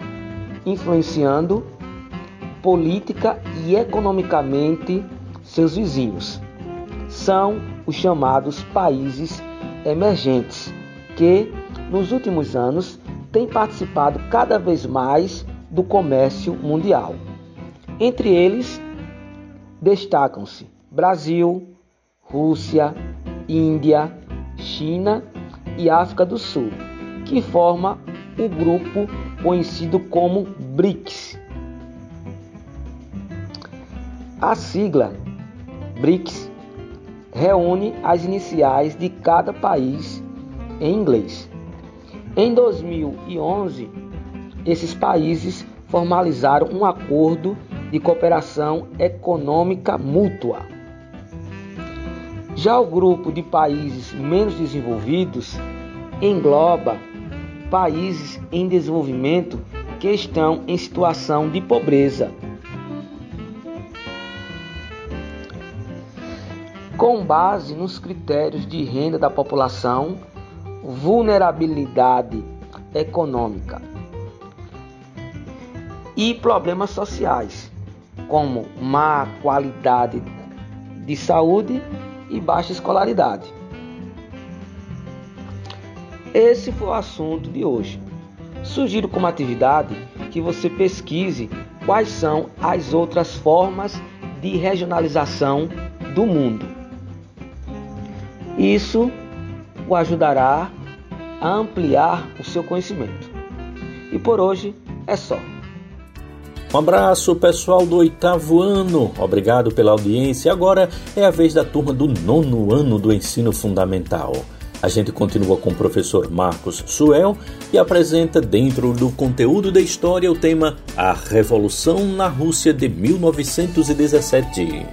influenciando política e economicamente seus vizinhos. São os chamados países emergentes, que nos últimos anos têm participado cada vez mais do comércio mundial. Entre eles, destacam-se Brasil, Rússia, Índia, China e África do Sul, que forma o grupo conhecido como BRICS. A sigla BRICS reúne as iniciais de cada país em inglês. Em 2011, esses países formalizaram um acordo de cooperação econômica mútua. Já o grupo de países menos desenvolvidos engloba países em desenvolvimento que estão em situação de pobreza. Com base nos critérios de renda da população, vulnerabilidade econômica e problemas sociais, como má qualidade de saúde e baixa escolaridade. Esse foi o assunto de hoje. Sugiro como atividade que você pesquise quais são as outras formas de regionalização do mundo. Isso o ajudará a ampliar o seu conhecimento. E por hoje é só. Um abraço, pessoal do oitavo ano. Obrigado pela audiência. Agora é a vez da turma do nono ano do ensino fundamental. A gente continua com o professor Marcos Suel e apresenta, dentro do conteúdo da história, o tema A Revolução na Rússia de 1917.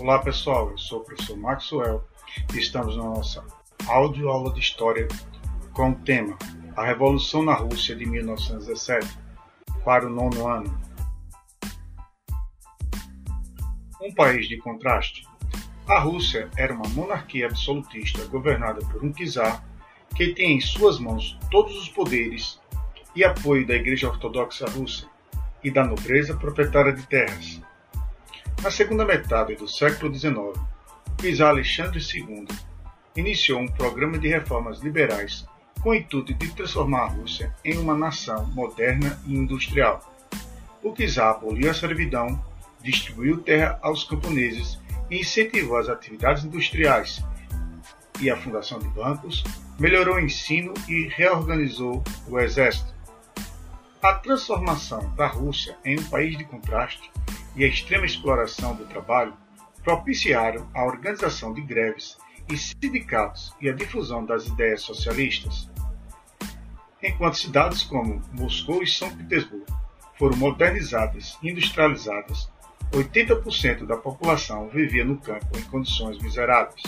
Olá pessoal, eu sou o professor Suel Estamos na nossa áudio aula de história com o tema A Revolução na Rússia de 1917 para o nono ano. Um país de contraste. A Rússia era uma monarquia absolutista governada por um czar que tinha em suas mãos todos os poderes e apoio da Igreja Ortodoxa Russa e da nobreza proprietária de terras. Na segunda metade do século XIX, czar Alexandre II iniciou um programa de reformas liberais com o intuito de transformar a Rússia em uma nação moderna e industrial. O czar aboliu a servidão, distribuiu terra aos camponeses e incentivou as atividades industriais e a fundação de bancos, melhorou o ensino e reorganizou o exército. A transformação da Rússia em um país de contraste e a extrema exploração do trabalho propiciaram a organização de greves e sindicatos e a difusão das ideias socialistas. Enquanto cidades como Moscou e São Petersburgo foram modernizadas e industrializadas, 80% da população vivia no campo em condições miseráveis.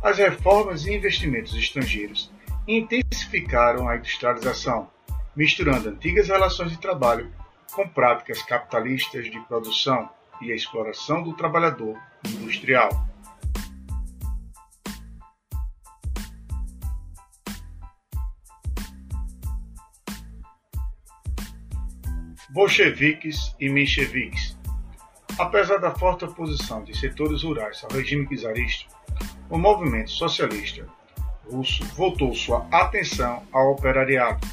As reformas e investimentos estrangeiros intensificaram a industrialização, misturando antigas relações de trabalho com práticas capitalistas de produção e a exploração do trabalhador industrial. Bolcheviques e mencheviques. Apesar da forte oposição de setores rurais ao regime czarista, o movimento socialista russo voltou sua atenção ao operariado,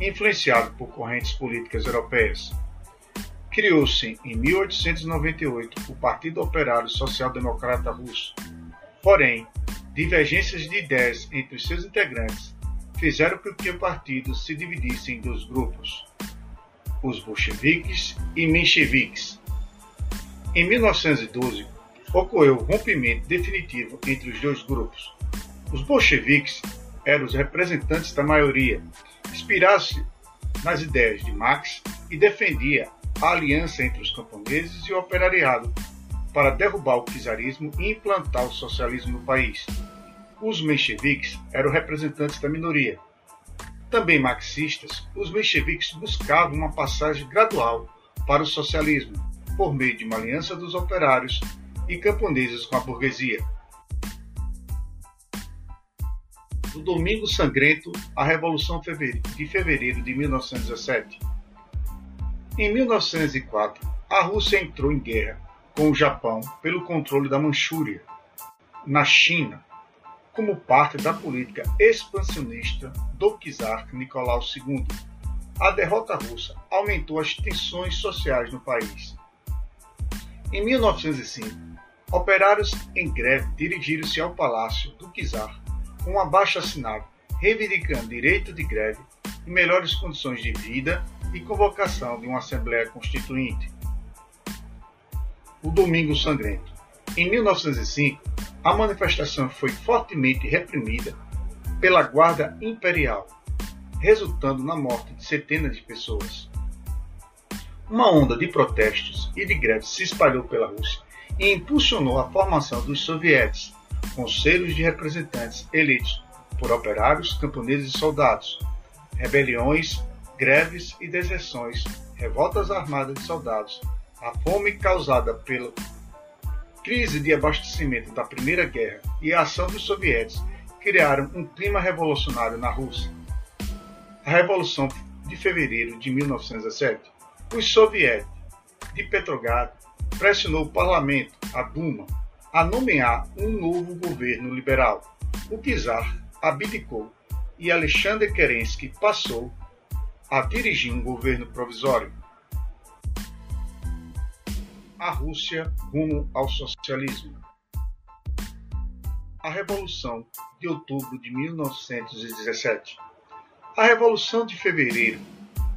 influenciado por correntes políticas europeias, Criou-se em 1898 o Partido Operário Social Democrata Russo. Porém, divergências de ideias entre os seus integrantes fizeram com que o partido se dividisse em dois grupos, os bolcheviques e mencheviques. Em 1912, ocorreu o rompimento definitivo entre os dois grupos. Os bolcheviques eram os representantes da maioria, inspirasse nas ideias de Marx e defendia a aliança entre os camponeses e o operariado para derrubar o czarismo e implantar o socialismo no país. Os mencheviques eram representantes da minoria. Também marxistas, os mencheviques buscavam uma passagem gradual para o socialismo, por meio de uma aliança dos operários e camponeses com a burguesia. Do Domingo Sangrento à Revolução de Fevereiro de 1917. Em 1904, a Rússia entrou em guerra com o Japão pelo controle da Manchúria, na China, como parte da política expansionista do czar Nicolau II. A derrota russa aumentou as tensões sociais no país. Em 1905, operários em greve dirigiram-se ao palácio do czar com um abaixo assinado reivindicando direito de greve e melhores condições de vida e convocação de uma Assembleia Constituinte. O Domingo Sangrento. Em 1905, a manifestação foi fortemente reprimida pela Guarda Imperial, resultando na morte de centenas de pessoas. Uma onda de protestos e de greves se espalhou pela Rússia e impulsionou a formação dos sovietes, conselhos de representantes eleitos por operários, camponeses e soldados, rebeliões, greves e deserções, revoltas armadas de soldados, a fome causada pela crise de abastecimento da Primeira Guerra e a ação dos soviéticos criaram um clima revolucionário na Rússia. A Revolução de Fevereiro de 1917, os soviéticos de Petrogrado pressionou o parlamento, a Duma, a nomear um novo governo liberal. O czar abdicou e Alexander Kerensky passou a dirigir um governo provisório a Rússia rumo ao socialismo. A Revolução de Outubro de 1917. A Revolução de Fevereiro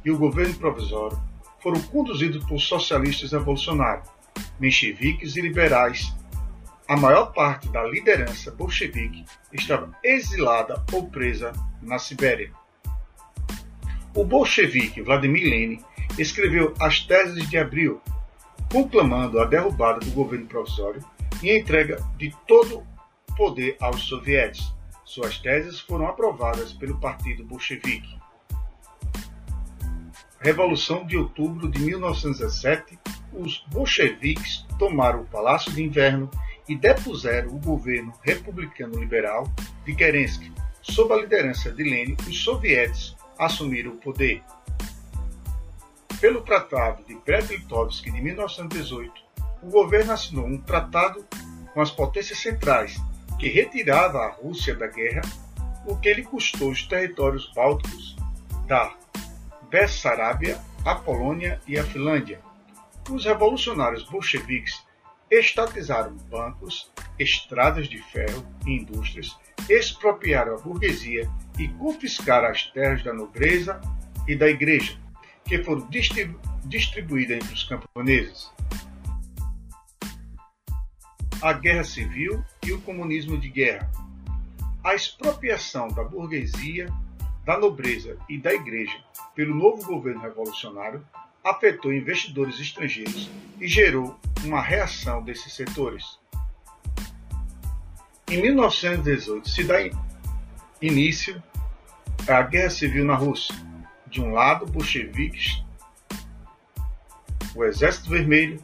e o governo provisório foram conduzidos por socialistas revolucionários, mencheviques e liberais. A maior parte da liderança bolchevique estava exilada ou presa na Sibéria. O bolchevique Vladimir Lenin escreveu as teses de abril conclamando a derrubada do governo provisório e a entrega de todo o poder aos sovietes. Suas teses foram aprovadas pelo Partido Bolchevique. Revolução de Outubro de 1917, os bolcheviques tomaram o Palácio de Inverno e depuseram o governo republicano liberal de Kerensky. Sob a liderança de Lenin, os sovietes assumiram o poder pelo Tratado de Brest-Litovsk de 1918, o governo assinou um tratado com as potências centrais que retirava a Rússia da guerra, o que lhe custou os territórios bálticos da Bessarabia, a Polônia e a Finlândia. Os revolucionários bolcheviques estatizaram bancos, estradas de ferro e indústrias, expropriaram a burguesia e confiscaram as terras da nobreza e da igreja, que foram distribuídas entre os camponeses. A guerra civil e o comunismo de guerra. A expropriação da burguesia, da nobreza e da igreja pelo novo governo revolucionário afetou investidores estrangeiros e gerou uma reação desses setores. Em 1918 se dá início à Guerra Civil na Rússia de um lado, bolcheviques, o Exército Vermelho,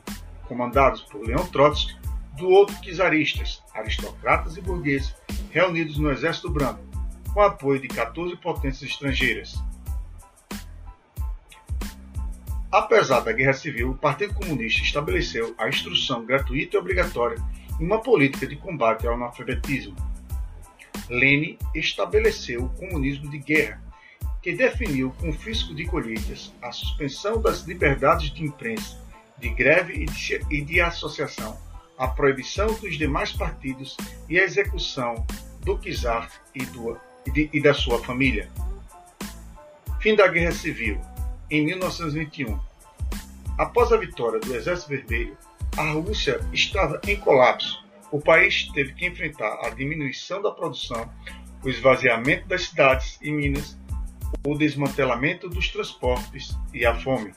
comandados por Leon Trotsky, do outro, czaristas, aristocratas e burgueses, reunidos no Exército Branco, com apoio de 14 potências estrangeiras. Apesar da Guerra Civil, o Partido Comunista estabeleceu a instrução gratuita e obrigatória e uma política de combate ao analfabetismo. Lenin estabeleceu o comunismo de guerra, que definiu o confisco de colheitas, a suspensão das liberdades de imprensa, de greve e de, associação, a proibição dos demais partidos e a execução do czar e, do, e, de, e da sua família. Fim da Guerra Civil, em 1921. Após a vitória do Exército Vermelho, a Rússia estava em colapso. O país teve que enfrentar a diminuição da produção, o esvaziamento das cidades e minas o desmantelamento dos transportes e a fome.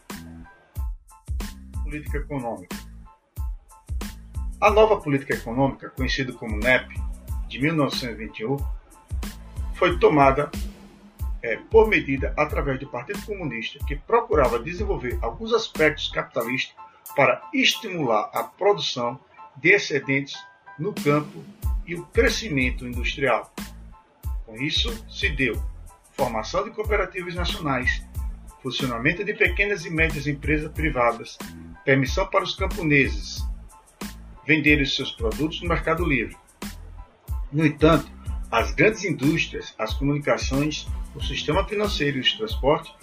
Política econômica. A nova política econômica, conhecida como NEP, de 1921, foi tomada é, por medida através do Partido Comunista, que procurava desenvolver alguns aspectos capitalistas para estimular a produção de excedentes no campo e o crescimento industrial. Com isso, se deu formação de cooperativas nacionais, funcionamento de pequenas e médias empresas privadas, permissão para os camponeses venderem seus produtos no mercado livre. No entanto, as grandes indústrias, as comunicações, o sistema financeiro e os transportes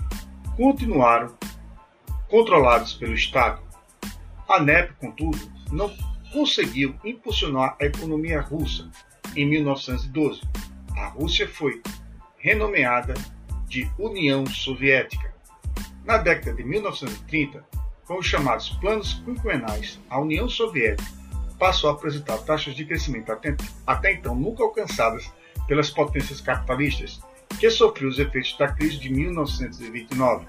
continuaram controlados pelo Estado. A NEP, contudo, não conseguiu impulsionar a economia russa em 1912. A Rússia foi renomeada de União Soviética. Na década de 1930, com os chamados planos quinquenais, a União Soviética passou a apresentar taxas de crescimento até, então nunca alcançadas pelas potências capitalistas, que sofreu os efeitos da crise de 1929.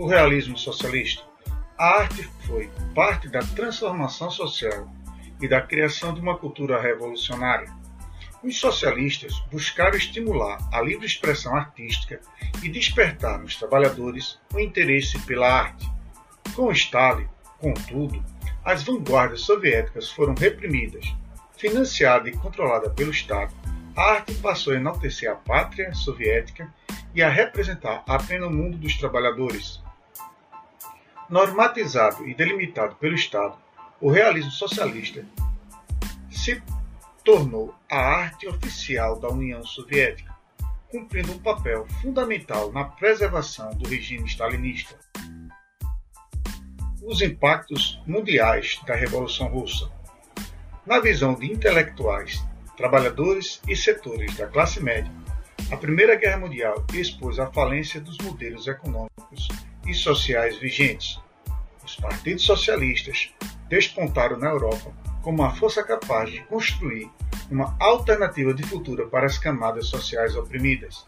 O realismo socialista. A arte foi parte da transformação social e da criação de uma cultura revolucionária. Os socialistas buscaram estimular a livre expressão artística e despertar nos trabalhadores o interesse pela arte. Com Stalin, contudo, as vanguardas soviéticas foram reprimidas. Financiada e controlada pelo Estado, a arte passou a enaltecer a pátria soviética e a representar apenas o mundo dos trabalhadores normatizado e delimitado pelo Estado, o realismo socialista se tornou a arte oficial da União Soviética, cumprindo um papel fundamental na preservação do regime stalinista. Os impactos mundiais da Revolução Russa. Na visão de intelectuais, trabalhadores e setores da classe média, a Primeira Guerra Mundial expôs a falência dos modelos econômicos e sociais vigentes. Os partidos socialistas despontaram na Europa como uma força capaz de construir uma alternativa de futuro para as camadas sociais oprimidas.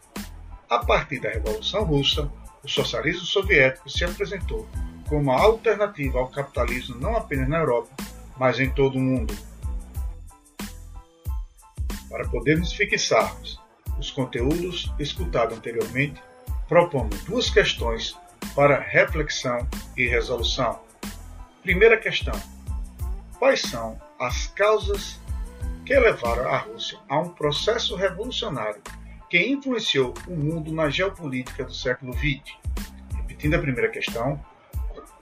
A partir da Revolução Russa, o socialismo soviético se apresentou como uma alternativa ao capitalismo não apenas na Europa, mas em todo o mundo. Para podermos fixarmos os conteúdos escutados anteriormente, propomos duas questões para reflexão e resolução. Primeira questão: Quais são as causas que levaram a Rússia a um processo revolucionário que influenciou o mundo na geopolítica do século XX? Repetindo a primeira questão: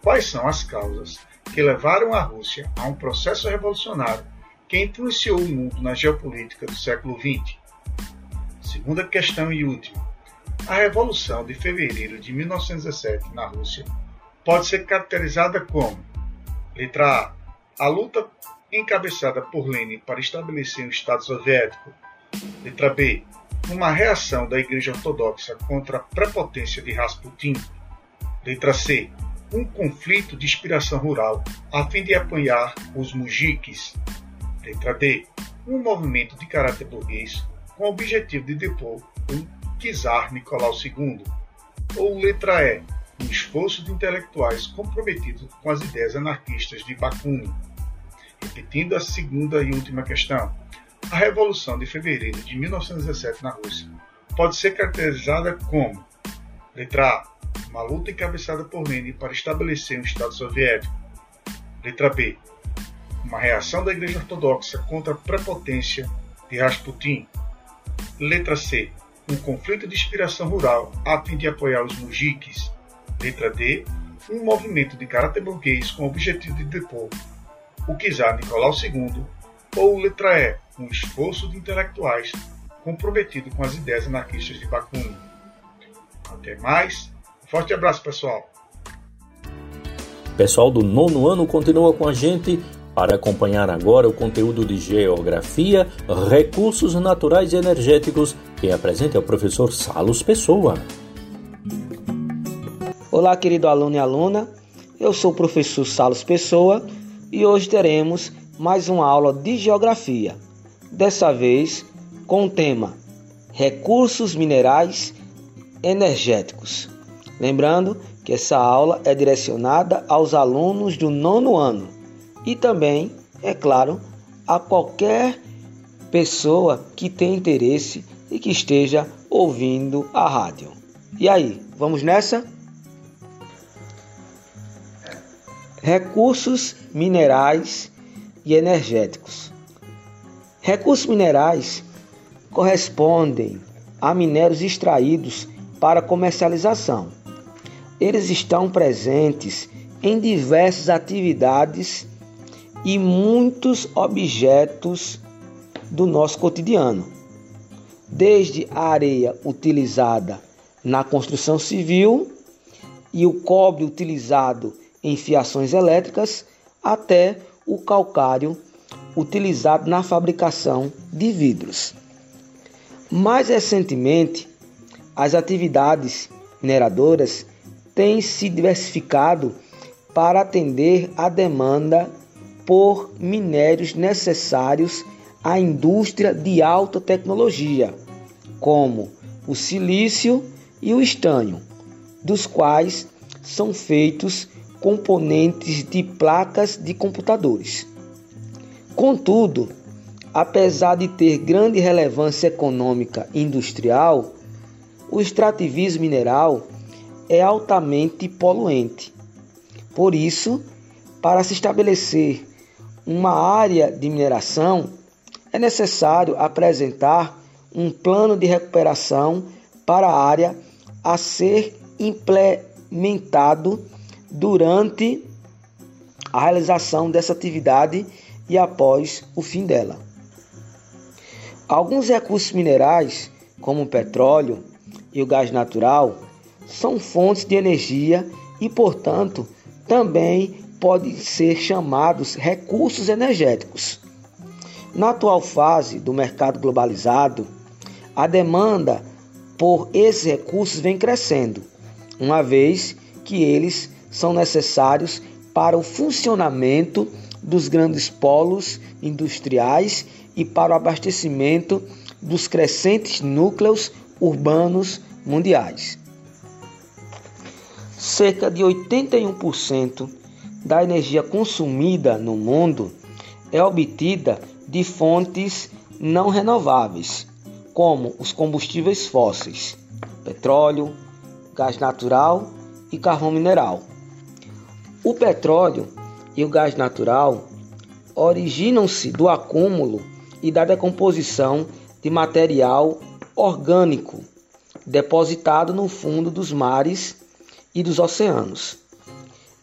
Quais são as causas que levaram a Rússia a um processo revolucionário que influenciou o mundo na geopolítica do século XX? Segunda questão e última: a Revolução de Fevereiro de 1917 na Rússia pode ser caracterizada como: letra A, a luta encabeçada por Lenin para estabelecer um Estado soviético. Letra B, uma reação da Igreja Ortodoxa contra a prepotência de Rasputin. Letra C, um conflito de inspiração rural a fim de apanhar os mujiques. Letra D, um movimento de caráter burguês com o objetivo de depor um czar Nicolau II, ou letra E, um esforço de intelectuais comprometidos com as ideias anarquistas de Bakunin. Repetindo a segunda e última questão, a Revolução de Fevereiro de 1917 na Rússia pode ser caracterizada como letra A, uma luta encabeçada por Lenin para estabelecer um Estado soviético. Letra B, uma reação da Igreja Ortodoxa contra a prepotência de Rasputin. Letra C, um conflito de inspiração rural a fim de apoiar os mujiques. Letra D, um movimento de caráter burguês com o objetivo de depor o czar Nicolau II. Ou letra E, um esforço de intelectuais comprometido com as ideias anarquistas de Bakunin. Até mais, forte abraço pessoal! Pessoal do nono ano continua com a gente para acompanhar agora o conteúdo de Geografia, Recursos Naturais e Energéticos, quem apresenta é o professor Salos Pessoa. Olá, querido aluno e aluna. Eu sou o professor Salos Pessoa e hoje teremos mais uma aula de Geografia. Dessa vez com o tema Recursos Minerais Energéticos. Lembrando que essa aula é direcionada aos alunos do nono ano e também, é claro, a qualquer pessoa que tenha interesse e que esteja ouvindo a rádio. E aí, vamos nessa? Recursos minerais e energéticos. Recursos minerais correspondem a minérios extraídos para comercialização. Eles estão presentes em diversas atividades e muitos objetos do nosso cotidiano, desde a areia utilizada na construção civil e o cobre utilizado em fiações elétricas, até o calcário utilizado na fabricação de vidros. Mais recentemente, as atividades mineradoras têm se diversificado para atender à demanda por minérios necessários à indústria de alta tecnologia, como o silício e o estânio, dos quais são feitos componentes de placas de computadores. Contudo, apesar de ter grande relevância econômica e industrial, o extrativismo mineral é altamente poluente. Por isso, para se estabelecer uma área de mineração, é necessário apresentar um plano de recuperação para a área a ser implementado durante a realização dessa atividade e após o fim dela. Alguns recursos minerais, como o petróleo e o gás natural, são fontes de energia e, portanto, também podem ser chamados recursos energéticos. Na atual fase do mercado globalizado, a demanda por esses recursos vem crescendo, uma vez que eles são necessários para o funcionamento dos grandes polos industriais e para o abastecimento dos crescentes núcleos urbanos mundiais. Cerca de 81% da energia consumida no mundo é obtida de fontes não renováveis, como os combustíveis fósseis, petróleo, gás natural e carvão mineral. O petróleo e o gás natural originam-se do acúmulo e da decomposição de material orgânico depositado no fundo dos mares e dos oceanos.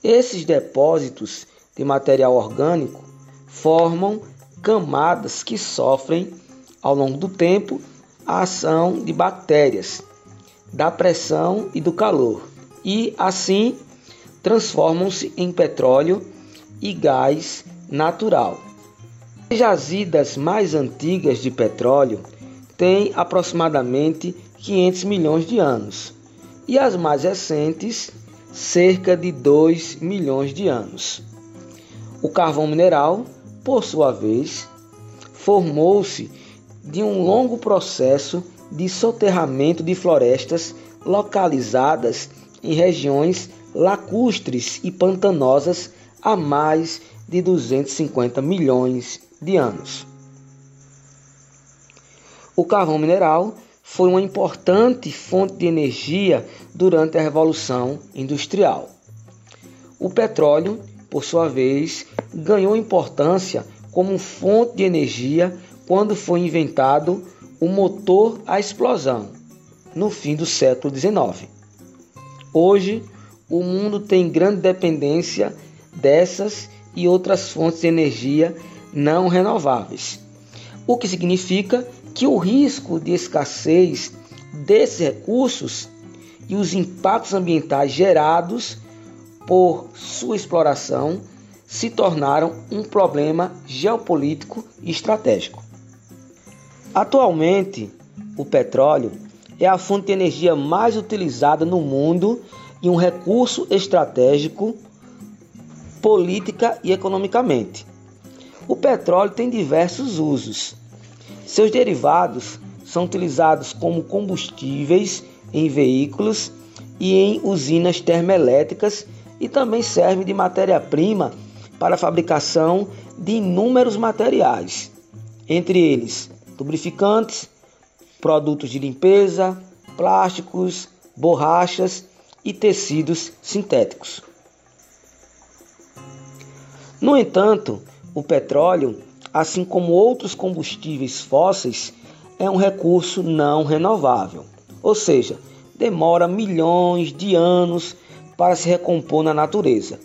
Esses depósitos de material orgânico formam camadas que sofrem, ao longo do tempo, a ação de bactérias, da pressão e do calor, e assim transformam-se em petróleo e gás natural. As jazidas mais antigas de petróleo têm aproximadamente 500 milhões de anos e as mais recentes cerca de 2 milhões de anos. O carvão mineral, por sua vez, formou-se de um longo processo de soterramento de florestas localizadas em regiões lacustres e pantanosas há mais de 250 milhões de anos. O carvão mineral foi uma importante fonte de energia durante a Revolução Industrial. O petróleo, por sua vez, ganhou importância como fonte de energia quando foi inventado o motor à explosão, no fim do século XIX. Hoje, o mundo tem grande dependência dessas e outras fontes de energia não renováveis, o que significa que o risco de escassez desses recursos e os impactos ambientais gerados por sua exploração se tornaram um problema geopolítico e estratégico. Atualmente, o petróleo é a fonte de energia mais utilizada no mundo e um recurso estratégico, política e economicamente. O petróleo tem diversos usos, seus derivados são utilizados como combustíveis em veículos e em usinas termoelétricas e também servem de matéria-prima para a fabricação de inúmeros materiais, entre eles lubrificantes, produtos de limpeza, plásticos, borrachas e tecidos sintéticos. No entanto, o petróleo, assim como outros combustíveis fósseis, é um recurso não renovável, ou seja, demora milhões de anos para se recompor na natureza.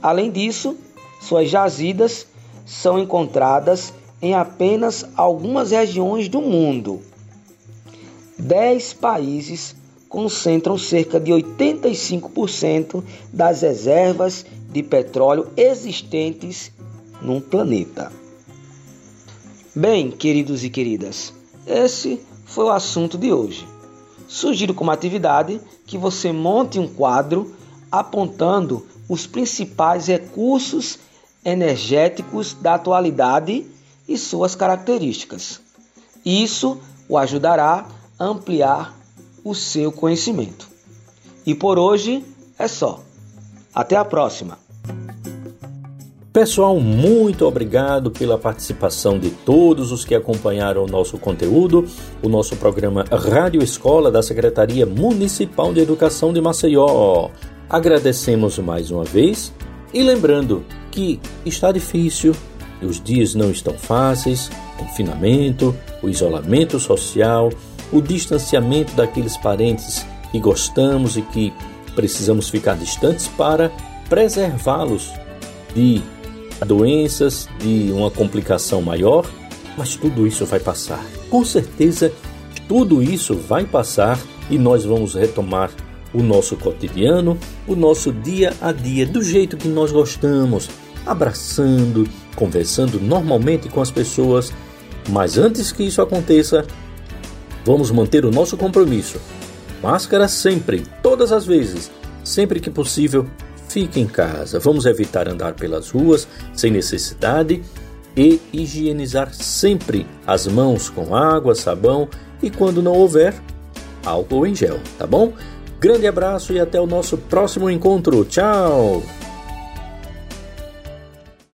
Além disso, suas jazidas são encontradas em apenas algumas regiões do mundo. Dez países concentram cerca de 85% das reservas de petróleo existentes no planeta. Bem, queridos e queridas, esse foi o assunto de hoje. Sugiro como atividade que você monte um quadro apontando os principais recursos energéticos da atualidade e suas características. Isso o ajudará a ampliar o seu conhecimento. E por hoje é só. Até a próxima! Pessoal, muito obrigado pela participação de todos os que acompanharam o nosso conteúdo, o nosso programa Rádio Escola da Secretaria Municipal de Educação de Maceió. Agradecemos mais uma vez e lembrando que está difícil, os dias não estão fáceis, confinamento, o isolamento social, o distanciamento daqueles parentes que gostamos e que precisamos ficar distantes para preservá-los de doenças, de uma complicação maior, mas tudo isso vai passar. Com certeza, tudo isso vai passar e nós vamos retomar o nosso cotidiano, o nosso dia a dia do jeito que nós gostamos, abraçando, conversando normalmente com as pessoas. Mas antes que isso aconteça, vamos manter o nosso compromisso. Máscara sempre, todas as vezes, sempre que possível, fique em casa. Vamos evitar andar pelas ruas sem necessidade e higienizar sempre as mãos com água, sabão e, quando não houver, álcool em gel, tá bom? Grande abraço e até o nosso próximo encontro. Tchau!